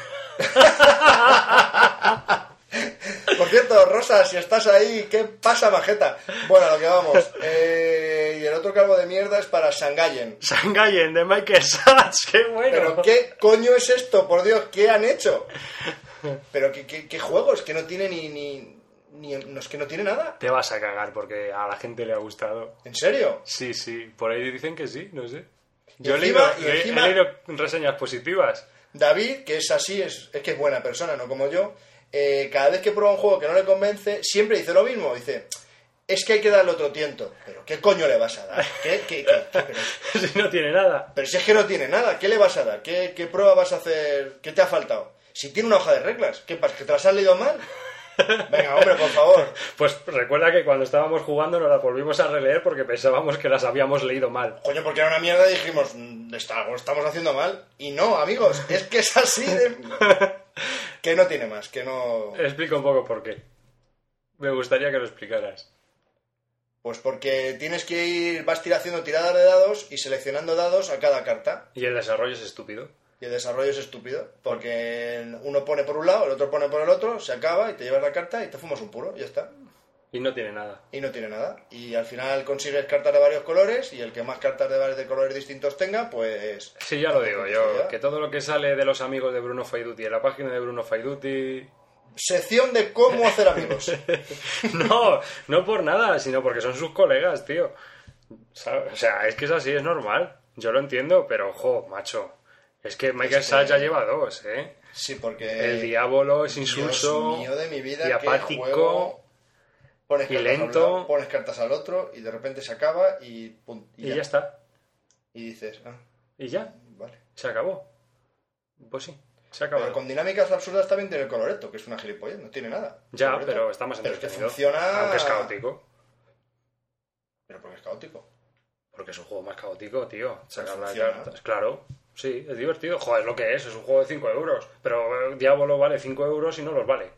Por cierto, Rosa, si estás ahí, ¿qué pasa, majeta? Bueno, a lo que vamos. Eh, y el otro calvo de mierda es para Sangayen. Sangayen de Michael Satz, qué bueno. Pero ¿qué coño es esto? Por Dios, ¿qué han hecho? Pero ¿qué, qué, qué juegos? Que no tiene ni... ni, ni no, es que no tiene nada. Te vas a cagar porque a la gente le ha gustado. ¿En serio? Sí, sí, por ahí dicen que sí, no sé. Y Yo encima- leído, y he- leído reseñas positivas. David, que es así, es, es que es buena persona, no como yo, eh, cada vez que prueba un juego que no le convence, siempre dice lo mismo. Dice, es que hay que darle otro tiento. ¿Pero qué coño le vas a dar? ¿Qué, qué, qué- pero, si no tiene nada. pero si es que no tiene nada, ¿qué le vas a dar? ¿Qué, qué prueba vas a hacer? ¿Qué te ha faltado? Si tiene una hoja de reglas, ¿qué pasa? ¿Que te las has leído mal? Venga, hombre, por favor. Pues recuerda que cuando estábamos jugando nos las volvimos a releer porque pensábamos que las habíamos leído mal. Coño, porque era una mierda y dijimos, "Mm, estamos haciendo mal. Y no, amigos, es que es así de... que no tiene más, que no... Explica un poco por qué. Me gustaría que lo explicaras. Pues porque tienes que ir, vas haciendo tiradas de dados y seleccionando dados a cada carta. Y el desarrollo es estúpido. Y el desarrollo es estúpido, porque uno pone por un lado, el otro pone por el otro, se acaba y te llevas la carta y te fumas un puro, y ya está. Y no tiene nada. Y no tiene nada. Y al final consigues cartas de varios colores y el que más cartas de varios de colores distintos tenga, pues... Sí, ya lo digo yo. Que todo lo que sale de los amigos de Bruno Faiduti en la página de Bruno Faiduti... Sección de cómo hacer amigos. No, no por nada, sino porque son sus colegas, tío. ¿Sabes? O sea, es que es así, es normal. Yo lo entiendo, pero ojo, macho. Es que Michael Satz ya lleva dos, ¿eh? Sí, porque... El diablo es insulso mío de mi vida, y apático. Pones y cartas lento. lado, pones cartas al otro y de repente se acaba y, pum, Y ya está. Y dices, ah, Y ya, vale. se acabó. Pues sí, se acabó. Pero con dinámicas absurdas también tiene el coloreto, que es una gilipollez, no tiene nada. Ya, Coloreto. pero está más Pero es que entretenido. funciona... Aunque es caótico. Pero porque es caótico. Porque es un juego más caótico, tío. Sacar las cartas. Claro, sí, es divertido. Joder, es lo que es, es un juego de 5 euros. Pero eh, Diablo vale 5 euros y no los vale.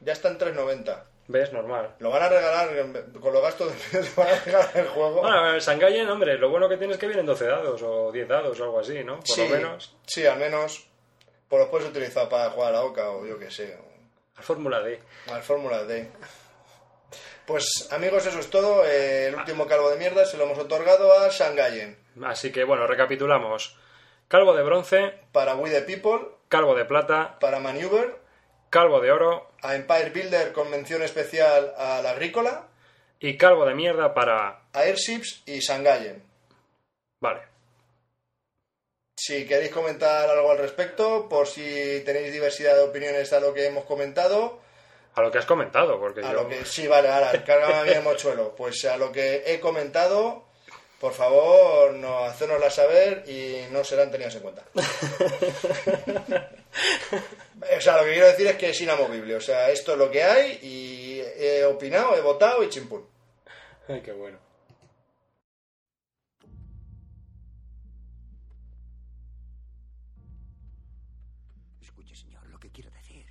Ya está en 3.90. ¿Ves? Normal. Lo van a regalar, con los gastos de te van a regalar el juego. Bueno, el Sangayen, hombre, lo bueno que tiene es que vienen 12 dados o 10 dados o algo así, ¿no? Por sí, lo menos. Sí, al menos. Pues los puedes utilizar para jugar a la oca o yo qué sé. Al Fórmula D. Al Fórmula D. Pues amigos, eso es todo. Eh, el último calvo de mierda se lo hemos otorgado a Shangayen. Así que bueno, recapitulamos. Calvo de bronce, Para We the People, calvo de plata, para Maneuver, calvo de oro a Empire Builder con mención especial a la Agrícola, y calvo de mierda para... Airships y Shangayen. Vale. Si queréis comentar algo al respecto, por si tenéis diversidad de opiniones a lo que hemos comentado, A lo que has comentado, porque a yo... lo que sí, vale, ahora, cárgame a mí el mochuelo. Pues a lo que he comentado, por favor, no, hacérnosla saber y no serán tenidas en cuenta. O sea, lo que quiero decir es que es inamovible. O sea, esto es lo que hay y he opinado, he votado y chimpún. Ay, qué bueno. Escuche, señor, lo que quiero decir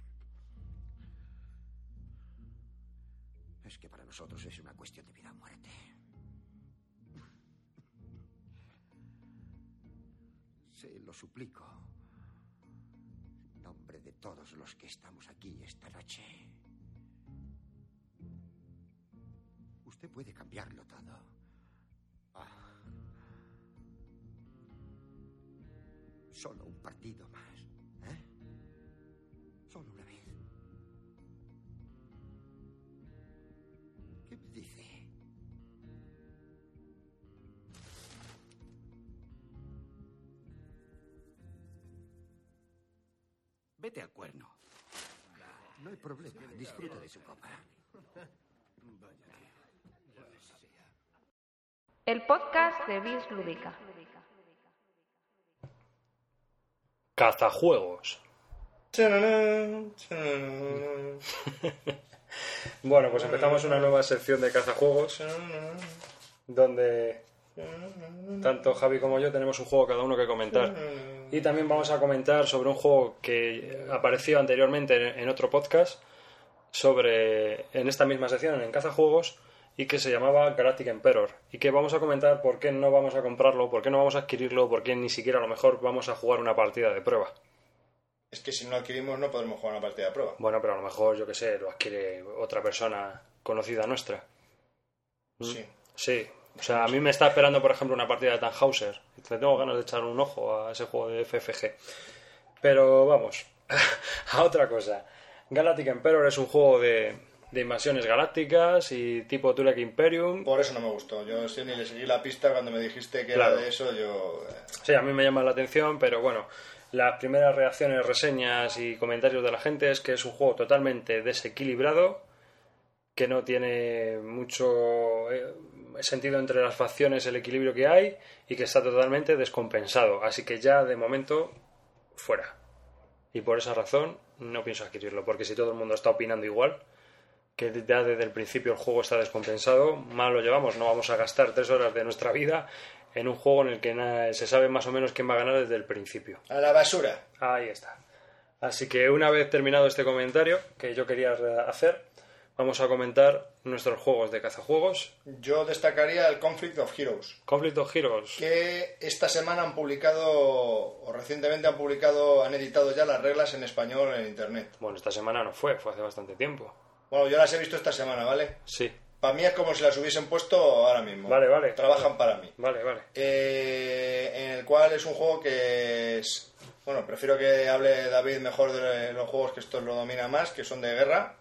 es que para nosotros es una Lo suplico. En nombre de todos los que estamos aquí esta noche. Usted puede cambiarlo todo. Ah. Solo un partido más. Vete al cuerno. No hay problema. Disfruta de su copa. El podcast de Bis Lúdica. Cazajuegos. Bueno, pues empezamos una nueva sección de cazajuegos donde tanto Javi como yo tenemos un juego cada uno que comentar. Y también vamos a comentar sobre un juego que apareció anteriormente en- otro podcast sobre en esta misma sección en cazajuegos y que se llamaba Galactic Emperor y que vamos a comentar por qué no vamos a comprarlo, por qué no vamos a adquirirlo, por qué ni siquiera a lo mejor vamos a jugar una partida de prueba. Es que si no lo adquirimos no podremos jugar una partida de prueba. Bueno, pero a lo mejor, yo que sé, lo adquiere otra persona conocida nuestra. Sí. Sí. O sea, a mí me está esperando, por ejemplo, una partida de Tannhauser. Le tengo ganas de echar un ojo a ese juego de FFG. Pero vamos, a otra cosa. Galactic Emperor es un juego de, de invasiones galácticas y tipo Tulek Imperium. Por eso no me gustó. Yo sí ni le seguí la pista cuando me dijiste que Claro. era de eso. Yo. eh, Sí, a mí me llama la atención, pero bueno, las primeras reacciones, reseñas y comentarios de la gente es que es un juego totalmente desequilibrado, que no tiene mucho eh, sentido entre las facciones, el equilibrio que hay, y que está totalmente descompensado. Así que ya de momento, fuera. Y por esa razón no pienso adquirirlo, porque si todo el mundo está opinando igual, que ya desde el principio el juego está descompensado, mal lo llevamos, no vamos a gastar tres horas de nuestra vida en un juego en el que se sabe más o menos quién va a ganar desde el principio. A la basura. Ahí está. Así que una vez terminado este comentario que yo quería hacer, vamos a comentar nuestros juegos de cazajuegos. Yo destacaría el Conflict of Heroes. Conflict of Heroes. Que esta semana han publicado, o recientemente han publicado, han editado ya las reglas en español en internet. Bueno, esta semana no fue, fue hace bastante tiempo. Bueno, yo las he visto esta semana, ¿vale? Sí. Para mí es como si las hubiesen puesto ahora mismo. Vale, vale. Trabajan para mí. Vale, vale. Eh, en el cual es un juego que es... Bueno, prefiero que hable David mejor de los juegos que esto lo domina más, que son de guerra.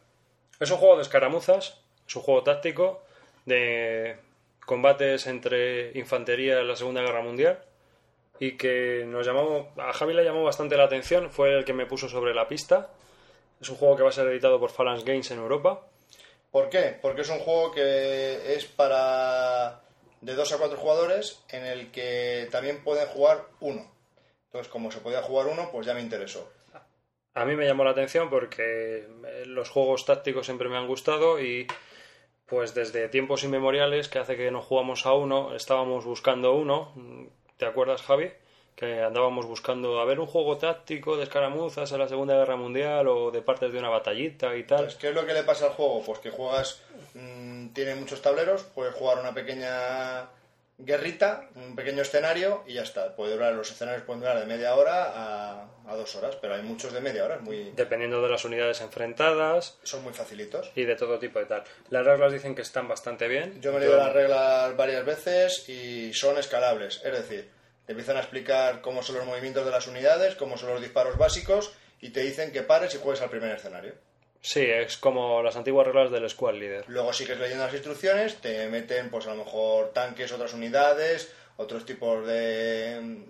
Es un juego de escaramuzas, es un juego táctico de combates entre infantería en la Segunda Guerra Mundial y que nos llamó, a Javi le llamó bastante la atención, fue el que me puso sobre la pista. Es un juego que va a ser editado por Phalanx Games en Europa. ¿Por qué? Porque es un juego que es para de dos a cuatro jugadores en el que también pueden jugar uno. Entonces, como se podía jugar uno, pues ya me interesó. A mí me llamó la atención porque eh, los juegos tácticos siempre me han gustado y pues desde tiempos inmemoriales que hace que no jugamos a uno, estábamos buscando uno. ¿Te acuerdas, Javi? Que andábamos buscando a ver un juego táctico de escaramuzas en la Segunda Guerra Mundial o de partes de una batallita y tal. Entonces, ¿qué es lo que le pasa al juego? Pues que juegas, mm, tiene muchos tableros, puedes jugar una pequeña guerrita, un pequeño escenario y ya está. Puede durar, los escenarios pueden durar de media hora a, a dos horas, pero hay muchos de media hora, muy, Dependiendo de las unidades enfrentadas son muy facilitos. y de todo tipo de tal. Las reglas dicen que están bastante bien. Yo me he leído las reglas varias veces y son escalables, es decir, te empiezan a explicar cómo son los movimientos de las unidades, cómo son los disparos básicos y te dicen que pares y juegues al primer escenario. Sí, es como las antiguas reglas del Squad Leader. Luego sigues leyendo las instrucciones, te meten pues a lo mejor tanques, otras unidades, otros tipos de,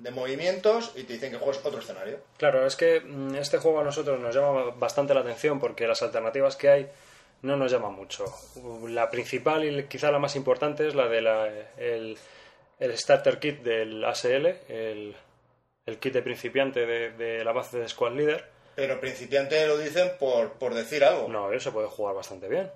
de movimientos y te dicen que juegues otro escenario. Claro, es que mm, este juego a nosotros nos llama bastante la atención porque las alternativas que hay no nos llaman mucho. La principal y quizá la más importante es la de la, el, el Starter Kit del ASL, el, el kit de principiante de, de la base de Squad Leader. Pero principiante lo dicen por, por decir algo. No, él se puede jugar bastante bien.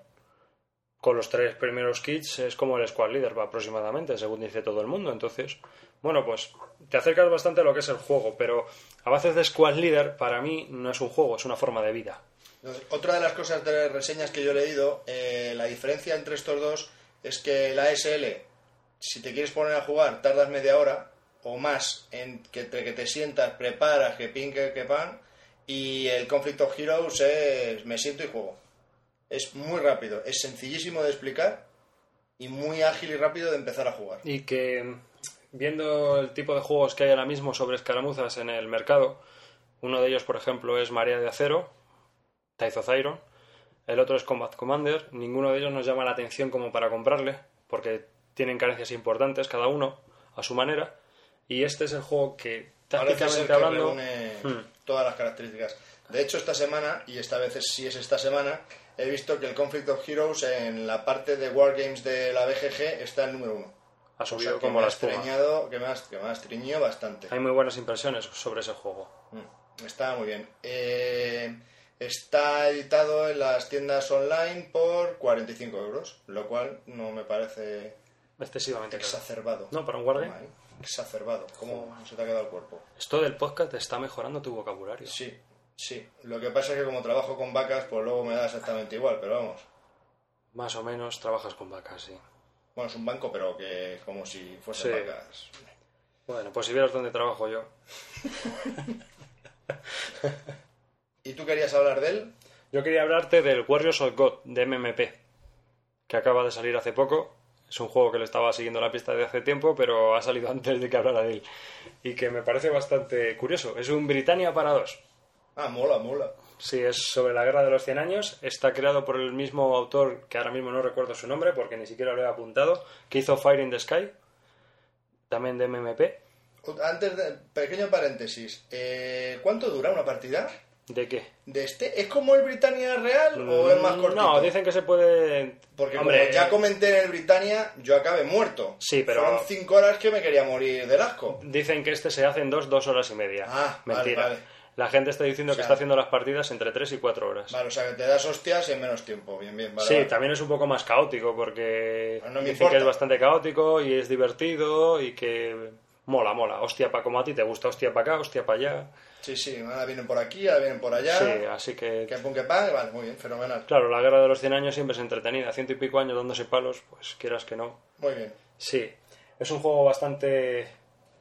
Con los tres primeros kits es como el Squad Leader aproximadamente, según dice todo el mundo. Entonces, bueno, pues te acercas bastante a lo que es el juego, pero a veces de Squad Leader para mí no es un juego, es una forma de vida. Entonces, otra de las cosas de las reseñas que yo he leído, eh, la diferencia entre estos dos es que la ASL, si te quieres poner a jugar, tardas media hora o más en que te, que te sientas, preparas, que pin, que, que pan, y el Conflict of Heroes es me siento y juego. Es muy rápido, es sencillísimo de explicar y muy ágil y rápido de empezar a jugar. Y que viendo el tipo de juegos que hay ahora mismo sobre escaramuzas en el mercado, uno de ellos, por ejemplo, es Marea de Acero, of Iron, el otro es Combat Commander, ninguno de ellos nos llama la atención como para comprarle, porque tienen carencias importantes cada uno a su manera, y este es el juego que tácticamente que hablando... reúne Hmm. Todas las características. De hecho, esta semana, y esta vez sí es esta semana, he visto que el Conflict of Heroes en la parte de Wargames de la BGG está el número uno. ha O sea, subido que como me la espuma. que me ha, que me bastante. Hay muy buenas impresiones sobre ese juego. Mm, Está muy bien. Eh, está editado en las tiendas online por 45 euros, lo cual no me parece Excesivamente exacerbado. No, para un guardia. Exacerbado. ¿Cómo se te ha quedado el cuerpo? Esto del podcast está mejorando tu vocabulario. Sí, sí. Lo que pasa es que como trabajo con vacas, pues luego me da exactamente igual, pero vamos. Más o menos trabajas con vacas, sí. Bueno, es un banco, pero que como si fuesen Sí. vacas. Bueno, pues si vieras dónde trabajo yo. ¿Y tú querías hablar de él? Yo quería hablarte del Warriors of God de MMP, que acaba de salir hace poco. Es un juego que le estaba siguiendo la pista de hace tiempo, pero ha salido antes de que hablara de él. Y que me parece bastante curioso. Es un Britannia para dos. Ah, mola, mola. Sí, es sobre la guerra de los 100 años. Está creado por el mismo autor, que ahora mismo no recuerdo su nombre porque ni siquiera lo he apuntado, que hizo Fire in the Sky, también de MMP. Antes de... Pequeño paréntesis. Eh, ¿Cuánto dura una partida? ¿De qué? ¿De este? ¿Es como el Britannia real o es más Mm, cortito? No, dicen que se puede... Porque Hombre, como ya comenté en el Britannia, yo acabé muerto. Sí, pero- Fueron cinco horas que me quería morir del asco. Dicen que este se hace en dos, dos horas y media. Ah, vale, Mentira. vale. La gente está diciendo O que sea- está haciendo las partidas entre tres y cuatro horas. Vale, o sea que te das hostias en menos tiempo. Bien, bien, vale. sí, vale. también es un poco más caótico porque No me dicen importa. que es bastante caótico y es divertido y que mola, mola. Hostia para como a ti te gusta, hostia para acá, hostia para allá. Sí, sí, ahora vienen por aquí, ahora vienen por allá. Sí, así que... Que pum, que pan, vale, muy bien, fenomenal. Claro, la guerra de los 100 años siempre es entretenida. Ciento y pico años dándose palos, pues quieras que no. Muy bien. Sí, es un juego bastante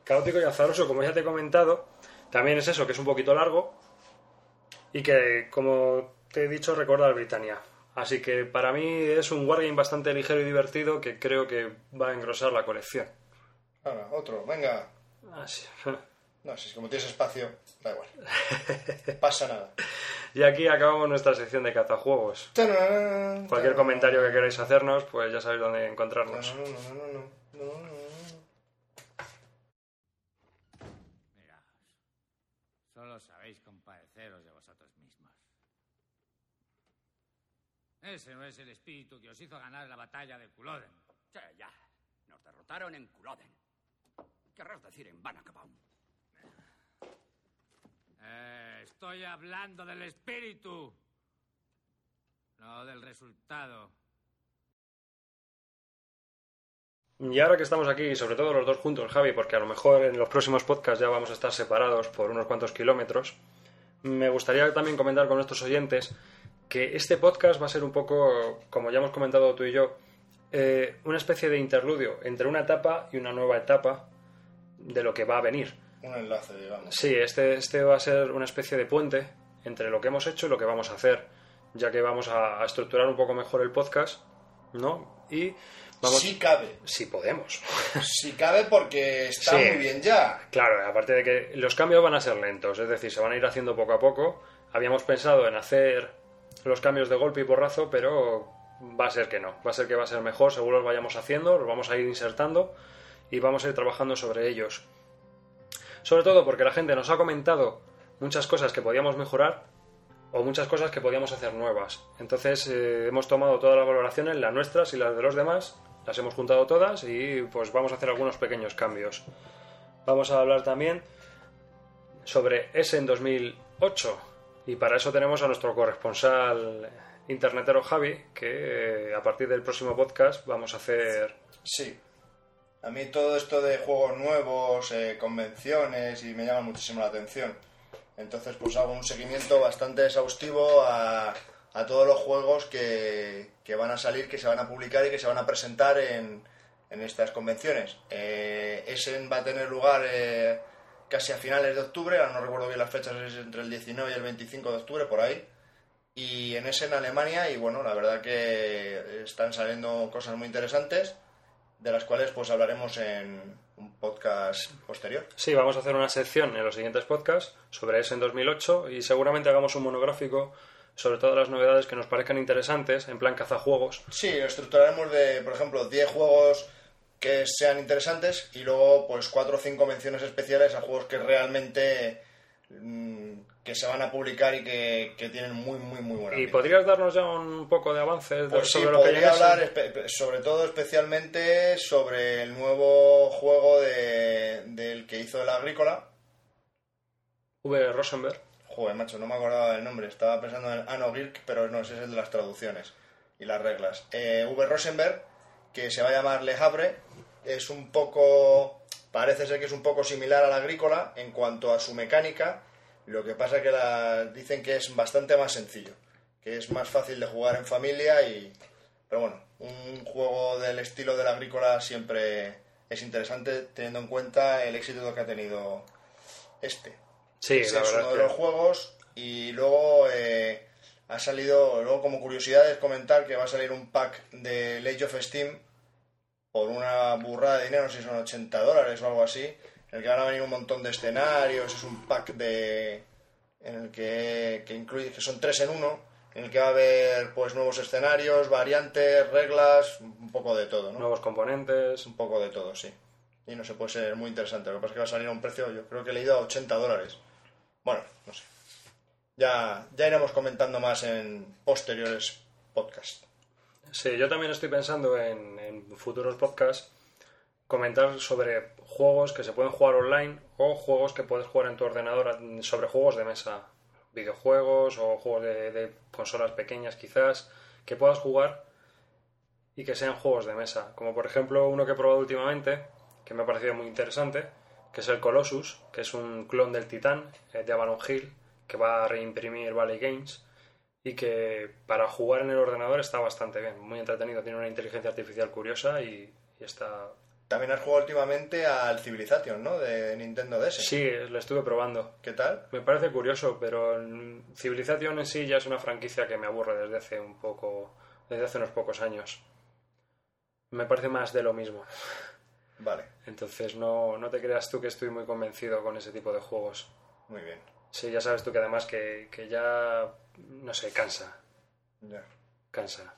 caótico y azaroso, como ya te he comentado. También es eso, que es un poquito largo y que, como te he dicho, recuerda al Britannia. Así que para mí es un wargame bastante ligero y divertido que creo que va a engrosar la colección. Ahora, otro, venga. Así. No, si es como tienes espacio, da igual. Pasa nada. Y aquí acabamos nuestra sección de cazajuegos. Tarán, Cualquier tarán. comentario que queráis hacernos, pues ya sabéis dónde encontrarnos. No, no, no, no, no, no, solo sabéis compadeceros de vosotros mismos. Ese no es el espíritu que os hizo ganar la batalla de Culloden. Sí, ya. Nos derrotaron en Culloden. Querrás decir en Banakabaum. Eh, estoy hablando del espíritu, no del resultado. Y ahora que estamos aquí, sobre todo los dos juntos, Javi, porque a lo mejor en los próximos podcasts ya vamos a estar separados por unos cuantos kilómetros, me gustaría también comentar con nuestros oyentes que este podcast va a ser un poco, como ya hemos comentado tú y yo, eh, una especie de interludio entre una etapa y una nueva etapa de lo que va a venir. Un enlace, digamos. Sí, este, este va a ser una especie de puente entre lo que hemos hecho y lo que vamos a hacer, ya que vamos a, a estructurar un poco mejor el podcast, ¿no? Y vamos... Sí cabe. Si podemos. Sí cabe porque está Sí. muy bien ya. Claro, aparte de que los cambios van a ser lentos, es decir, se van a ir haciendo poco a poco. Habíamos pensado en hacer los cambios de golpe y porrazo, pero va a ser que no. Va a ser que va a ser mejor, según los vayamos haciendo, los vamos a ir insertando y vamos a ir trabajando sobre ellos. Sobre todo porque la gente nos ha comentado muchas cosas que podíamos mejorar o muchas cosas que podíamos hacer nuevas. Entonces eh, hemos tomado todas las valoraciones, las nuestras y las de los demás, las hemos juntado todas y pues vamos a hacer algunos pequeños cambios. Vamos a hablar también sobre Essen 2008 y para eso tenemos a nuestro corresponsal internetero Javi que eh, a partir del próximo podcast vamos a hacer Sí. A mí todo esto de juegos nuevos, eh, convenciones, y me llama muchísimo la atención. Entonces, pues hago un seguimiento bastante exhaustivo a, a todos los juegos que, que van a salir, que se van a publicar y que se van a presentar en, en estas convenciones. Eh, Essen va a tener lugar eh, casi a finales de octubre, ahora no recuerdo bien las fechas, es entre el 19 y el 25 de octubre, por ahí. Y en Essen, Alemania, y bueno, la verdad que están saliendo cosas muy interesantes de las cuales pues hablaremos en un podcast posterior. Sí, vamos a hacer una sección en los siguientes podcasts sobre ese en 2008 y seguramente hagamos un monográfico sobre todas las novedades que nos parezcan interesantes, en plan cazajuegos. Sí, lo estructuraremos de, por ejemplo, 10 juegos que sean interesantes y luego pues 4 o 5 menciones especiales a juegos que realmente mm, que se van a publicar y que, que tienen muy, muy, muy buena ¿Y podrías darnos ya un poco de avances de- Pues sí, sobre lo podría hablar espe- sobre todo especialmente sobre el nuevo juego de, del que hizo el Agrícola, V. Rosenberg. Joder, macho, no me acordaba del nombre. Estaba pensando en Anno Girk, pero no, ese es el de las traducciones y las reglas. Eh, V. Rosenberg, que se va a llamar Le Havre, es un poco. Parece ser que es un poco similar al agrícola en cuanto a su mecánica. Lo que pasa que la, dicen que es bastante más sencillo, que es más fácil de jugar en familia y. Pero bueno, un juego del estilo del agrícola siempre es interesante teniendo en cuenta el éxito que ha tenido este. Sí, Ese la es verdad uno de que- los juegos y luego eh, ha salido, luego como curiosidad es comentar que va a salir un pack de Age of Steam por una burrada de dinero, no sé si son 80 dólares o algo así, el que van a venir un montón de escenarios, es un pack de en el que, que incluye, que son tres en uno, en el que va a haber pues nuevos escenarios, variantes, reglas, un poco de todo, ¿no? Nuevos componentes. Un poco de todo, sí. Y no sé, puede ser muy interesante. Lo que pasa es que va a salir a un precio, yo creo que he leído a 80 dólares. Bueno, no sé. Ya, ya iremos comentando más en posteriores podcasts. Sí, yo también estoy pensando en, en futuros podcasts comentar sobre juegos que se pueden jugar online o juegos que puedes jugar en tu ordenador sobre juegos de mesa, videojuegos o juegos de, de consolas pequeñas quizás que puedas jugar y que sean juegos de mesa, como por ejemplo uno que he probado últimamente que me ha parecido muy interesante, que es el Colossus, que es un clon del Titán eh, de Avalon Hill que va a reimprimir Valley Games y que para jugar en el ordenador está bastante bien, muy entretenido, tiene una inteligencia artificial curiosa y, y está... También has jugado últimamente al Civilization, ¿no? De Nintendo DS. Sí, lo estuve probando. ¿Qué tal? Me parece curioso, pero Civilización en sí ya es una franquicia que me aburre desde hace un poco, desde hace unos pocos años. Me parece más de lo mismo. Vale, Entonces no, no te creas tú que estoy muy convencido con ese tipo de juegos. muy bien. Sí, ya sabes tú que además que, que ya, no sé, cansa, Ya. cansa.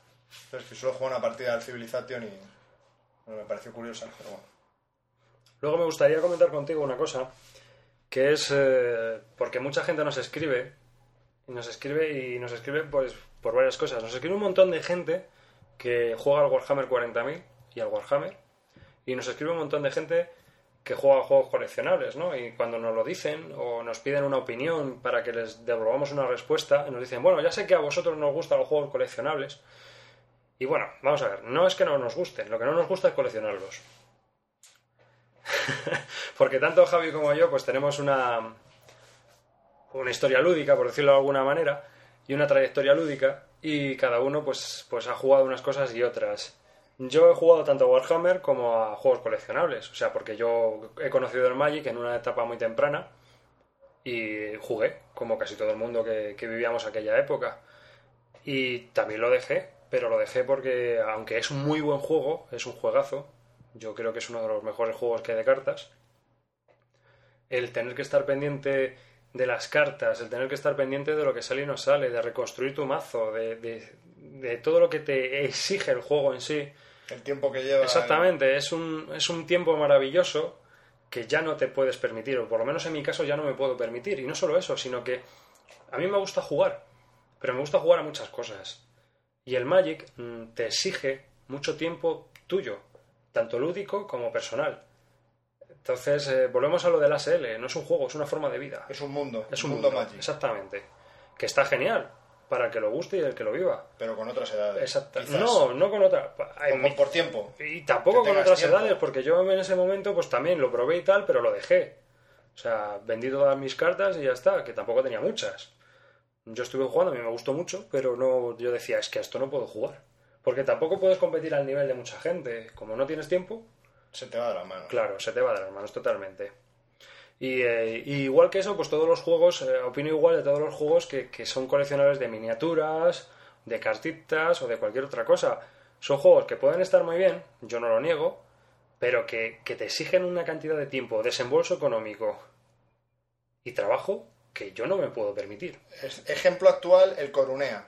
Es que solo juego una partida al Civilization y me pareció curiosa, pero bueno. Luego me gustaría comentar contigo una cosa, que es eh, porque mucha gente nos escribe, y nos escribe y nos escribe pues por varias cosas. Nos escribe un montón de gente que juega al Warhammer 40.000 y al Warhammer, y nos escribe un montón de gente que juega a juegos coleccionables, ¿no? Y cuando nos lo dicen o nos piden una opinión para que les devolvamos una respuesta, nos dicen, bueno, ya sé que a vosotros nos gustan los juegos coleccionables. Y bueno, vamos a ver, no es que no nos gusten, lo que no nos gusta es coleccionarlos. Porque tanto Javi como yo pues tenemos una, una historia lúdica, por decirlo de alguna manera, y una trayectoria lúdica, y cada uno pues, pues ha jugado unas cosas y otras. Yo he jugado tanto a Warhammer como a juegos coleccionables. O sea, porque yo he conocido el Magic en una etapa muy temprana y jugué, como casi todo el mundo que, que vivíamos aquella época. Y también lo dejé, pero lo dejé porque, aunque es un muy buen juego, es un juegazo, yo creo que es uno de los mejores juegos que hay de cartas, el tener que estar pendiente de las cartas, el tener que estar pendiente de lo que sale y no sale, de reconstruir tu mazo, de, de- de todo lo que te exige el juego en sí. El tiempo que lleva. Exactamente, es un, es un tiempo maravilloso que ya no te puedes permitir, o por lo menos en mi caso ya no me puedo permitir. Y no solo eso, sino que a mí me gusta jugar, pero me gusta jugar a muchas cosas. Y el Magic mm, te exige mucho tiempo tuyo, tanto lúdico como personal. Entonces, eh, volvemos a lo del ASL, no es un juego, es una forma de vida. Es un mundo. Es un mundo, mundo, Magic. Exactamente. Que está genial, para el que lo guste y el que lo viva. Pero con otras edades. Exacto. quizás. No, no con otra. O en por, tiempo. y tampoco con otras tiempo. edades, porque yo en ese momento pues también lo probé y tal, pero lo dejé. O sea, vendí todas mis cartas y ya está, que tampoco tenía muchas. Yo estuve jugando, a mí me gustó mucho, pero no, yo decía, es que a esto no puedo jugar. Porque tampoco puedes competir al nivel de mucha gente. Como no tienes tiempo, Se te va de las manos. Claro, se te va de las manos totalmente. Y, eh, y igual que eso, pues todos los juegos, eh, opino igual de todos los juegos que, que son coleccionables de miniaturas, de cartitas o de cualquier otra cosa. Son juegos que pueden estar muy bien, yo no lo niego, pero que, que te exigen una cantidad de tiempo, desembolso económico y trabajo que yo no me puedo permitir. Ejemplo actual, el Corunea.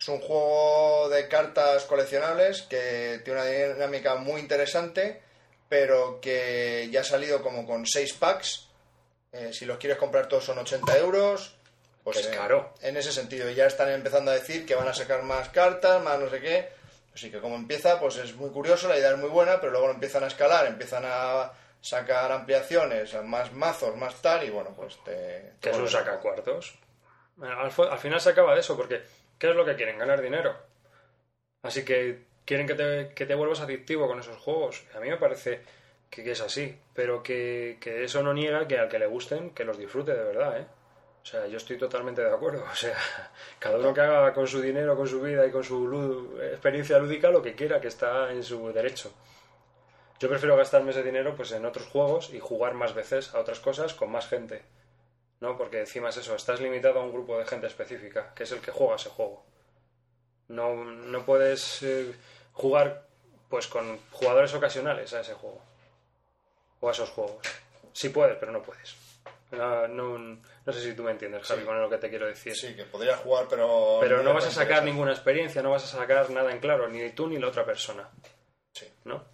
Es un juego de cartas coleccionables que tiene una dinámica muy interesante, pero que ya ha salido como con 6 packs. Eh, si los quieres comprar todos son 80 euros. Pues es eh, caro. En ese sentido, ya están empezando a decir que van a sacar más cartas, más no sé qué. Así que como empieza, pues es muy curioso, la idea es muy buena, pero luego lo empiezan a escalar, empiezan a sacar ampliaciones, más mazos, más tal, y bueno, pues te... te vuelves loco. sacacuartos. Al, final se acaba de eso, porque ¿qué es lo que quieren? Ganar dinero. Así que quieren que te, que te vuelvas adictivo con esos juegos. A mí me parece que, que es así, pero que, que eso no niega que al que le gusten, que los disfrute de verdad, ¿eh? O sea, yo estoy totalmente de acuerdo. O sea, cada uno que haga con su dinero, con su vida y con su experiencia lúdica lo que quiera, que está en su derecho. Yo prefiero gastarme ese dinero pues en otros juegos y jugar más veces a otras cosas con más gente. ¿no? Porque encima es eso, estás limitado a un grupo de gente específica, que es el que juega ese juego. No, no puedes eh, jugar pues con jugadores ocasionales a ese juego. O a esos juegos. Sí puedes, pero no puedes. No, no, no sé si tú me entiendes, Javi, Sí. con lo que te quiero decir. Sí, que podría jugar, pero... Pero no vas a sacar ninguna experiencia, no vas a sacar nada en claro, ni tú ni la otra persona. Sí. ¿no?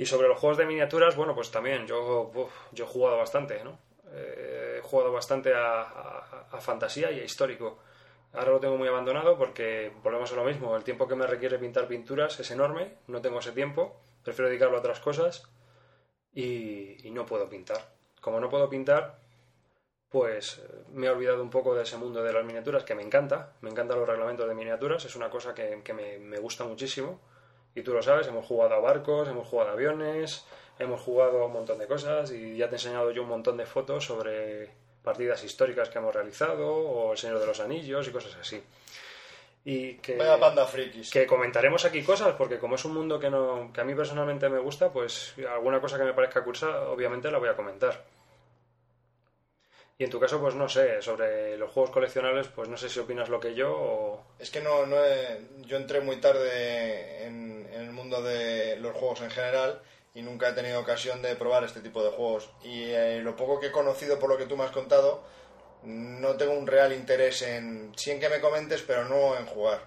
Y sobre los juegos de miniaturas, bueno, pues también yo, yo he jugado bastante, ¿no? Eh, he jugado bastante a, fantasía y a histórico. Ahora lo tengo muy abandonado porque volvemos a lo mismo. El tiempo que me requiere pintar pinturas es enorme, no tengo ese tiempo, prefiero dedicarlo a otras cosas y, no puedo pintar. Como no puedo pintar, pues eh, me he olvidado un poco de ese mundo de las miniaturas que me encanta. Me encantan los reglamentos de miniaturas, es una cosa que, me gusta muchísimo. Y tú lo sabes, hemos jugado a barcos, hemos jugado a aviones, hemos jugado a un montón de cosas y ya te he enseñado yo un montón de fotos sobre partidas históricas que hemos realizado o El Señor de los Anillos y cosas así. Y que, Vaya panda frikis. que comentaremos aquí cosas porque como es un mundo que, no, que a mí personalmente me gusta, pues alguna cosa que me parezca cursa obviamente la voy a comentar. Y en tu caso, pues no sé, sobre los juegos coleccionables, pues no sé si opinas lo que yo o... Es que no, no yo entré muy tarde en, en el mundo de los juegos en general y nunca he tenido ocasión de probar este tipo de juegos. Y eh, lo poco que he conocido por lo que tú me has contado, no tengo un real interés en, sí en que me comentes, pero no en jugar.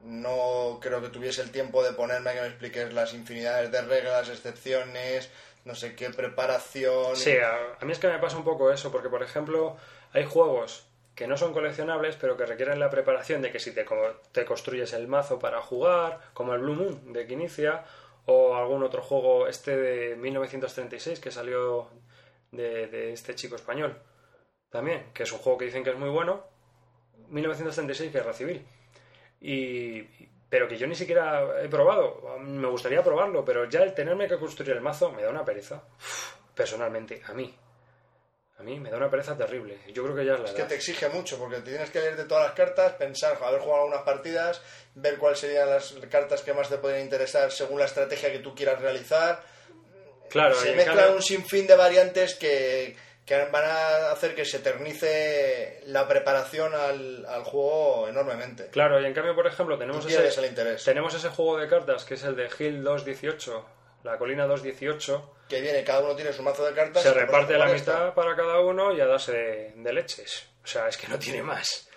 No creo que tuviese el tiempo de ponerme a que me expliques las infinidades de reglas, excepciones, no sé qué preparación. Sí, a, mí es que me pasa un poco eso, porque por ejemplo hay juegos que no son coleccionables, pero que requieren la preparación de que si te, te construyes el mazo para jugar, como el Blue Moon de Quinicia, o algún otro juego, este de 1936 que salió de, de este chico español, también, que es un juego que dicen que es muy bueno, 1936 Guerra Civil. Y, pero que yo ni siquiera he probado. Me gustaría probarlo, pero ya el tenerme que construir el mazo me da una pereza. Uf, personalmente, a mí. A mí me da una pereza terrible. Yo creo que ya es la Es que te exige mucho, porque te tienes que leer de todas las cartas, pensar, haber jugado algunas partidas, ver cuáles serían las cartas que más te podrían interesar según la estrategia que tú quieras realizar. Claro, se mezclan un sinfín de variantes que, que van a hacer que se eternice la preparación al, al juego enormemente. Claro, y en cambio, por ejemplo, tenemos ese, el interés. tenemos ese juego de cartas que es el de Hill 218, la colina 218, Que viene, cada uno tiene su mazo de cartas. se reparte la mitad para cada uno y a darse de, de leches. O sea, es que no tiene más.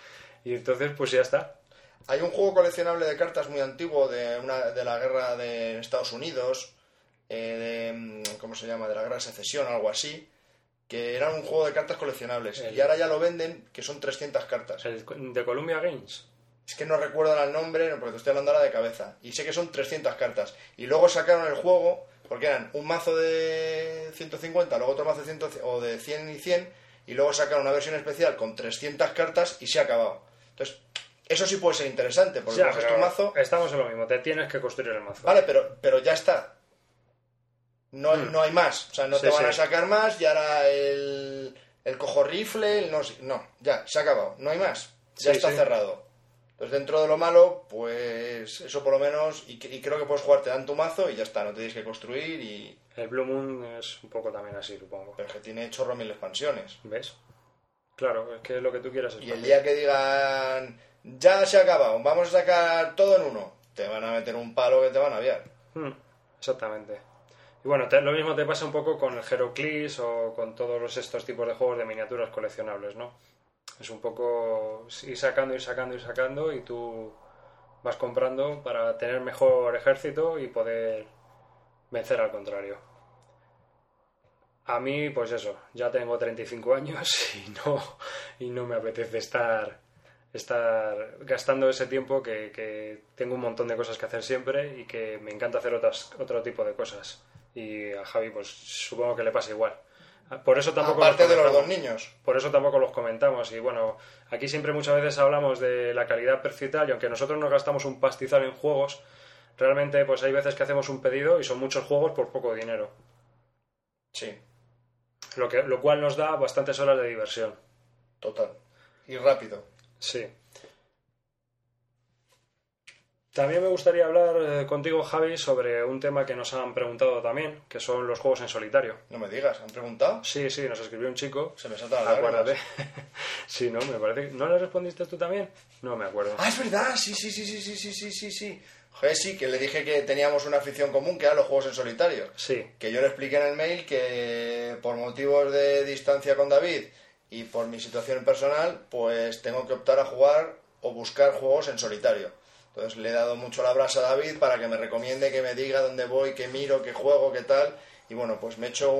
Y entonces, pues ya está. Hay un juego coleccionable de cartas muy antiguo de, una, de la guerra de Estados Unidos, eh, de, mm, ¿cómo se llama? De la guerra de secesión, algo así, que era un juego de cartas coleccionables. El- Y ahora ya lo venden, que son 300 cartas. El de Columbia Games. Es que no recuerdo el nombre, porque te estoy hablando ahora de cabeza. Y sé que son 300 cartas. Y luego sacaron el juego, porque eran un mazo de 150, luego otro mazo de, 100, o de 100 y 100, y luego sacaron una versión especial con 300 cartas y se ha acabado. Entonces, eso sí puede ser interesante, porque Ya, tu mazo Estamos en lo mismo, te tienes que construir el mazo. Vale, pero, pero ya está. No, no hay más. O sea, no. Sí, te van sí. a sacar más y ahora el, el cojo rifle, el no, no, ya, se ha acabado. No hay más. Ya Sí, está cerrado. Entonces, dentro de lo malo, pues eso por lo menos, y, creo que puedes jugar, te dan tu mazo y ya está, no te tienes que construir y... El Blue Moon es un poco también así, supongo. Pero es que tiene chorro mil expansiones. ¿Ves? Claro, es que lo que tú quieras es Y el día que digan, ya se ha acabado, vamos a sacar todo en uno, te van a meter un palo que te van a aviar. Hmm, exactamente. Y bueno, lo mismo te pasa un poco con el Heroclix o con todos estos tipos de juegos de miniaturas coleccionables, ¿no? Es un poco ir sacando, ir sacando, ir sacando y tú vas comprando para tener mejor ejército y poder vencer al contrario. A mí, pues eso, ya tengo 35 años y no, y no me apetece estar, estar gastando ese tiempo que, que tengo un montón de cosas que hacer siempre y que me encanta hacer otras, otro tipo de cosas. Y a Javi, pues supongo que le pasa igual. Por eso tampoco Aparte de los dos niños. por eso tampoco los comentamos. Y bueno, aquí siempre muchas veces hablamos de la calidad precio y tal, y aunque nosotros nos gastamos un pastizal en juegos, realmente pues hay veces que hacemos un pedido y son muchos juegos por poco dinero. Sí, Lo, que, lo cual nos da bastantes horas de diversión. total. Y rápido. Sí. También me gustaría hablar eh, contigo, Javi, sobre un tema que nos han preguntado también, que son los juegos en solitario. No me digas, ¿han preguntado? Sí, sí, nos escribió un chico. Se me saltan las Acuérdate. sí, no, me parece. que- ¿No le respondiste tú también? No me acuerdo. Ah, es verdad, sí, sí, sí, sí, sí, sí, sí, sí, sí. Joder, sí, que le dije que teníamos una afición común, que eran los juegos en solitario. Sí, Que yo le expliqué en el mail que por motivos de distancia con David y por mi situación personal, pues tengo que optar a jugar o buscar juegos en solitario. Entonces le he dado mucho la brasa a David para que me recomiende, que me diga dónde voy, qué miro, qué juego, qué tal. Y bueno, pues me he hecho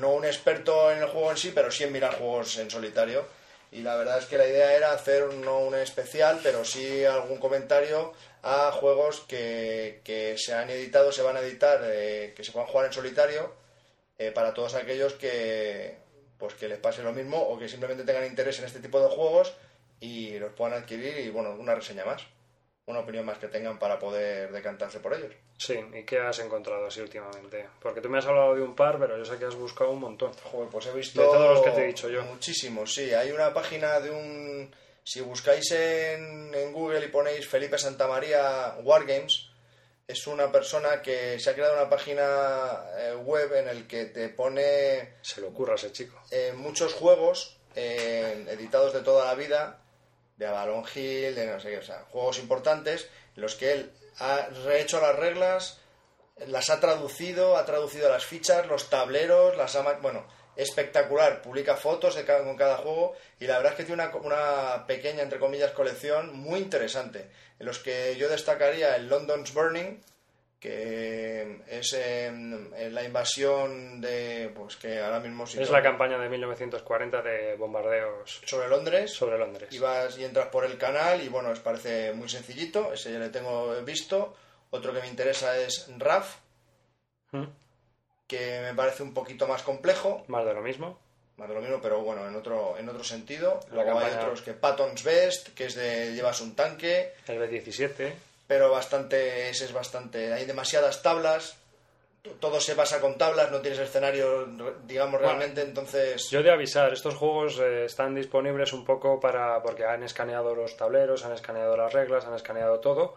no un experto en el juego en sí, pero sí en mirar juegos en solitario. Y la verdad es que la idea era hacer no un especial, pero sí algún comentario a juegos que, que se han editado, se van a editar, eh, que se puedan jugar en solitario, eh, para todos aquellos que pues que les pase lo mismo o que simplemente tengan interés en este tipo de juegos y los puedan adquirir y bueno, una reseña más, una opinión más que tengan para poder decantarse por ellos. sí. ¿Y qué has encontrado así últimamente? Porque tú me has hablado de un par, pero yo sé que has buscado un montón. Joder, pues he visto De todos los que te he dicho yo. Muchísimos, sí. Hay una página de un... Si buscáis en, en Google y ponéis Felipe Santamaría Wargames, es una persona que se ha creado una página eh, web en el que te pone Se le ocurra a ese chico. eh, muchos juegos eh, editados de toda la vida, de Avalon Hill, de no sé qué, o sea, juegos importantes, en los que él ha rehecho las reglas, las ha traducido, ha traducido las fichas, los tableros, las ha... Bueno, espectacular, publica fotos de cada, con cada juego y la verdad es que tiene una, una pequeña, entre comillas, colección muy interesante, en los que yo destacaría el London's Burning, que es en la invasión de, pues que ahora mismo... Es la campaña de 1940 de bombardeos sobre Londres sobre Londres. y vas y entras por el canal y bueno, os parece muy sencillito, ese ya le tengo visto. Otro que me interesa es RAF, ¿Mm? que me parece un poquito más complejo, Más de lo mismo. más de lo mismo, pero bueno, en otro, en otro sentido. La Luego hay otros que Patton's Best, que es de llevas un tanque, El B-17. Pero bastante, ese es bastante, hay demasiadas tablas, todo se basa con tablas, no tienes escenario, digamos, realmente, entonces... Yo de avisar, estos juegos eh, están disponibles un poco para... porque han escaneado los tableros, han escaneado las reglas, han escaneado todo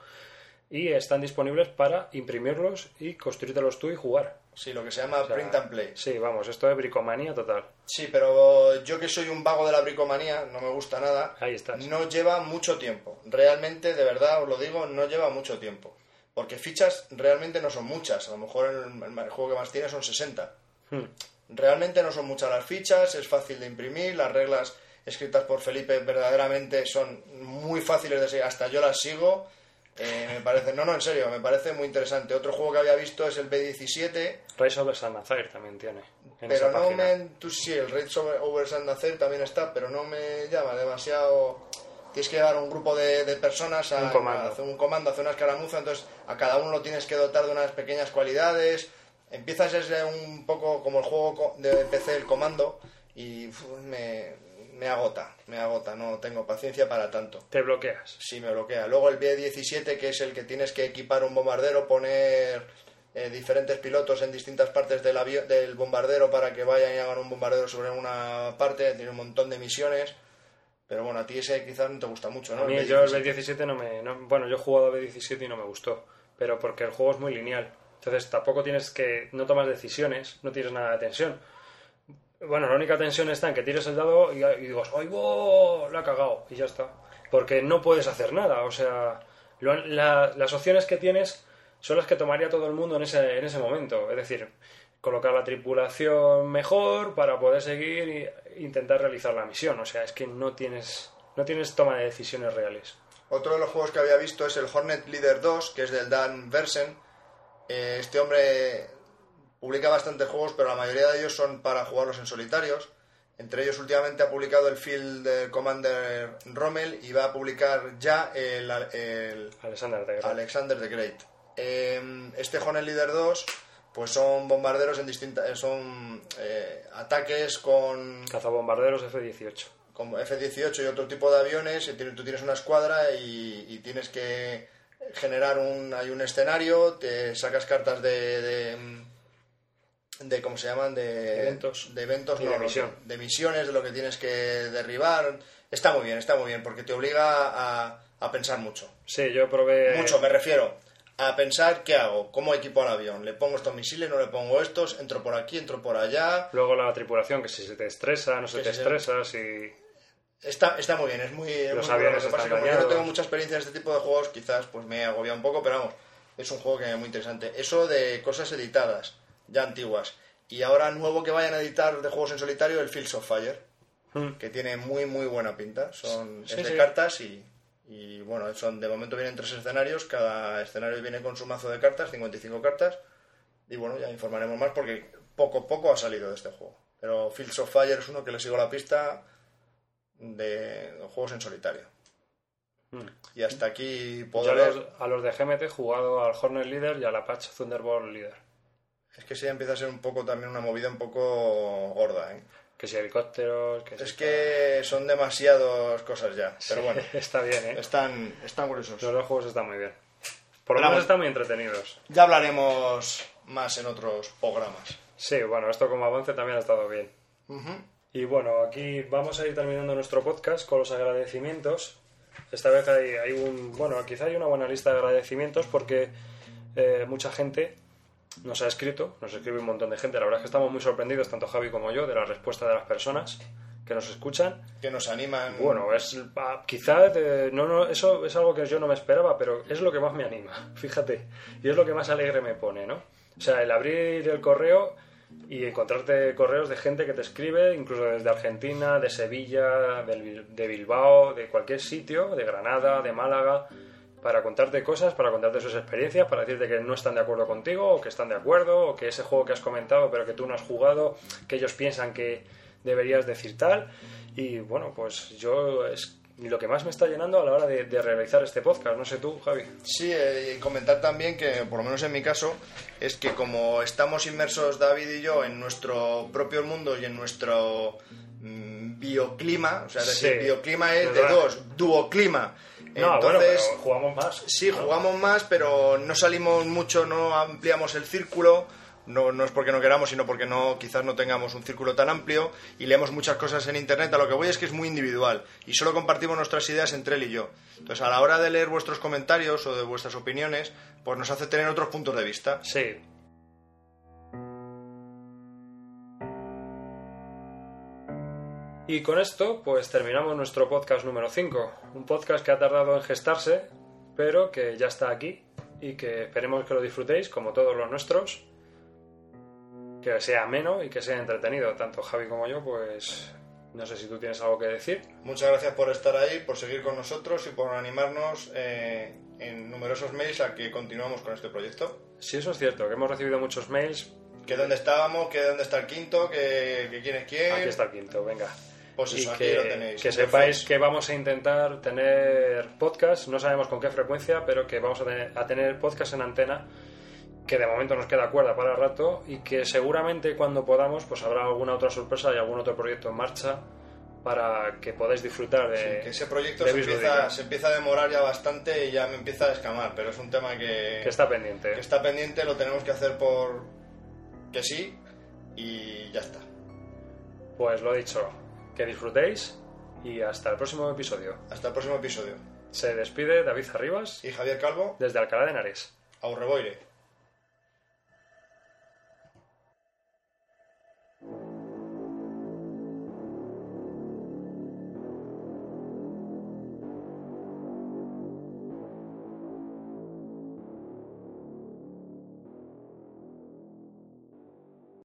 y están disponibles para imprimirlos y construírtelos tú y jugar. Sí, lo que se llama O sea, print and play. Sí, vamos, esto es bricomanía total. Sí, pero yo que soy un vago de la bricomanía, no me gusta nada, Ahí estás. no lleva mucho tiempo. Realmente, de verdad, os lo digo, no lleva mucho tiempo. Porque fichas realmente no son muchas. A lo mejor el, el juego que más tiene son 60. Hmm. Realmente no son muchas las fichas, es fácil de imprimir, las reglas escritas por Felipe verdaderamente son muy fáciles de seguir, hasta yo las sigo. Eh, me parece, no, no, en serio, me parece muy interesante. Otro juego que había visto es el B17, Rise of the Sannazaire también tiene. En pero no página. me entusiasma. Sí, el Raids over, over Sandacer también está, pero no me llama demasiado. Tienes que llevar un grupo de, de personas a, Un comando. a hacer un comando, a hacer una escaramuza, entonces a cada uno lo tienes que dotar de unas pequeñas cualidades. Empiezas desde un poco como el juego de PC, el comando, y me, me agota, me agota, no tengo paciencia para tanto. Te bloqueas. Sí, me bloquea. Luego el B-17, que es el que tienes que equipar un bombardero, poner eh, diferentes pilotos en distintas partes del, del bombardero para que vayan y hagan un bombardero sobre una parte. Tiene un montón de misiones. Pero bueno, a ti ese quizás no te gusta mucho, ¿no? A mí El yo el B-17. B17 no me... no- bueno, yo he jugado a B17 y no me gustó. Pero porque el juego es muy lineal. Entonces tampoco tienes que... No tomas decisiones, no tienes nada de tensión. Bueno, la única tensión está en que tires el dado y, y digas, ¡ay, bo! Lo ha cagado. Y ya está. Porque no puedes hacer nada. O sea, la- las opciones que tienes son las que tomaría todo el mundo en ese, en ese momento. Es decir, colocar la tripulación mejor para poder seguir e intentar realizar la misión. O sea, es que no tienes, no tienes toma de decisiones reales. Otro de los juegos que había visto es el Hornet Leader 2, que es del Dan Versen. Eh, Este hombre publica bastantes juegos, pero la mayoría de ellos son para jugarlos en solitarios. Entre ellos últimamente ha publicado el Field eh, Commander Rommel y va a publicar ya el, el Alexander de Great. Alexander the Great. Eh, este Hornet Leader 2 pues son bombarderos en distintas son eh, ataques con Cazabombarderos F-18. como F-18 y otro tipo de aviones, y tú tienes una escuadra y, y tienes que generar un, hay un escenario, te sacas cartas de, de, de ¿cómo se llaman? De Eventos. De eventos, no, de misiones, de lo que tienes que derribar. Está muy bien, está muy bien, porque te obliga a, a pensar mucho. Sí, yo probé... Mucho, me refiero a pensar qué hago, cómo equipo al avión. ¿Le pongo estos misiles, no le pongo estos? ¿Entro por aquí, entro por allá? Luego la tripulación, que si se te estresa, no se te si estresa, si... Está, está muy bien, es muy... Los muy aviones están como yo no tengo mucha experiencia en este tipo de juegos, quizás pues me agobia un poco, pero vamos, es un juego que es muy interesante. Eso de cosas editadas, ya antiguas. Y ahora nuevo que vayan a editar de juegos en solitario, el Fields of Fire, Hmm. que tiene muy, muy buena pinta. Son Sí, es de sí. cartas y, y, bueno, son de momento vienen tres escenarios, cada escenario viene con su mazo de cartas, 55 cartas. Y bueno, ya informaremos más porque poco a poco ha salido de este juego. Pero Fields of Fire es uno que le sigo la pista de juegos en solitario. Mm. Y hasta aquí Yo puedo a ver. los, a los de GMT he jugado al Hornet Leader y al Apache Thunderbolt Leader. Es que sí empieza a ser un poco también una movida un poco gorda, ¿eh? Que si helicópteros, que si... Es que son demasiadas cosas ya. Pero bueno, Está bien, ¿eh? están, están curiosos. Los dos juegos están muy bien. Por lo menos están muy entretenidos. Ya hablaremos más en otros programas. Sí, bueno, esto como avance también ha estado bien. Y bueno, aquí vamos a ir terminando nuestro podcast con los agradecimientos. Esta vez hay, hay un, bueno, quizá hay una buena lista de agradecimientos porque eh, mucha gente nos ha escrito, nos escribe un montón de gente. La verdad es que estamos muy sorprendidos, tanto Javi como yo, de la respuesta de las personas que nos escuchan. Que nos animan. Bueno, es ah, quizá eh, no, no, eso es algo que yo no me esperaba, pero es lo que más me anima, fíjate, y es lo que más alegre me pone, ¿no? O sea, el abrir el correo y encontrarte correos de gente que te escribe, incluso desde Argentina, de Sevilla, de Bilbao, de cualquier sitio, de Granada, de Málaga, para contarte cosas, para contarte sus experiencias, para decirte que no están de acuerdo contigo, o que están de acuerdo, o que ese juego que has comentado pero que tú no has jugado, que ellos piensan que deberías decir tal. Y bueno, pues yo es lo que más me está llenando a la hora de, de realizar este podcast. No sé tú, Javi. Sí, eh, y comentar también que, por lo menos en mi caso, es que como estamos inmersos David y yo en nuestro propio mundo y en nuestro mm, bioclima, o sea, es decir, bioclima es de dos, duoclima. No, Entonces, jugamos más. sí, jugamos más, pero no salimos mucho, no ampliamos el círculo, no, no es porque no queramos, sino porque no, quizás no tengamos un círculo tan amplio y leemos muchas cosas en internet. A lo que voy es que es muy individual y solo compartimos nuestras ideas entre él y yo. Entonces, a la hora de leer vuestros comentarios o de vuestras opiniones, pues nos hace tener otros puntos de vista. Sí. Y con esto, pues terminamos nuestro podcast número 5. Un podcast que ha tardado en gestarse, pero que ya está aquí y que esperemos que lo disfrutéis, como todos los nuestros. Que sea ameno y que sea entretenido. Tanto Javi como yo, pues no sé si tú tienes algo que decir. Muchas gracias por estar ahí, por seguir con nosotros y por animarnos eh, en numerosos mails a que continuemos con este proyecto. Sí, eso es cierto, que hemos recibido muchos mails. Que dónde estábamos, que dónde está el quinto, que, que quién es quién. Aquí está el quinto, venga. Pues y eso, aquí que, lo tenéis. que sepáis que vamos a intentar tener podcast, no sabemos con qué frecuencia, pero que vamos a tener, a tener podcast en antena, que de momento nos queda cuerda para el rato y que seguramente cuando podamos pues habrá alguna otra sorpresa y algún otro proyecto en marcha para que podáis disfrutar de... Sí, que ese proyecto se empieza, se empieza a demorar ya bastante y ya me empieza a descamar, pero es un tema que, que está pendiente. que está pendiente, lo tenemos que hacer por que sí y ya está. Pues lo dicho, que disfrutéis y hasta el próximo episodio. Hasta el próximo episodio. Se despide David Arribas Y Javier Calvo, desde Alcalá de Henares. Aurreboire.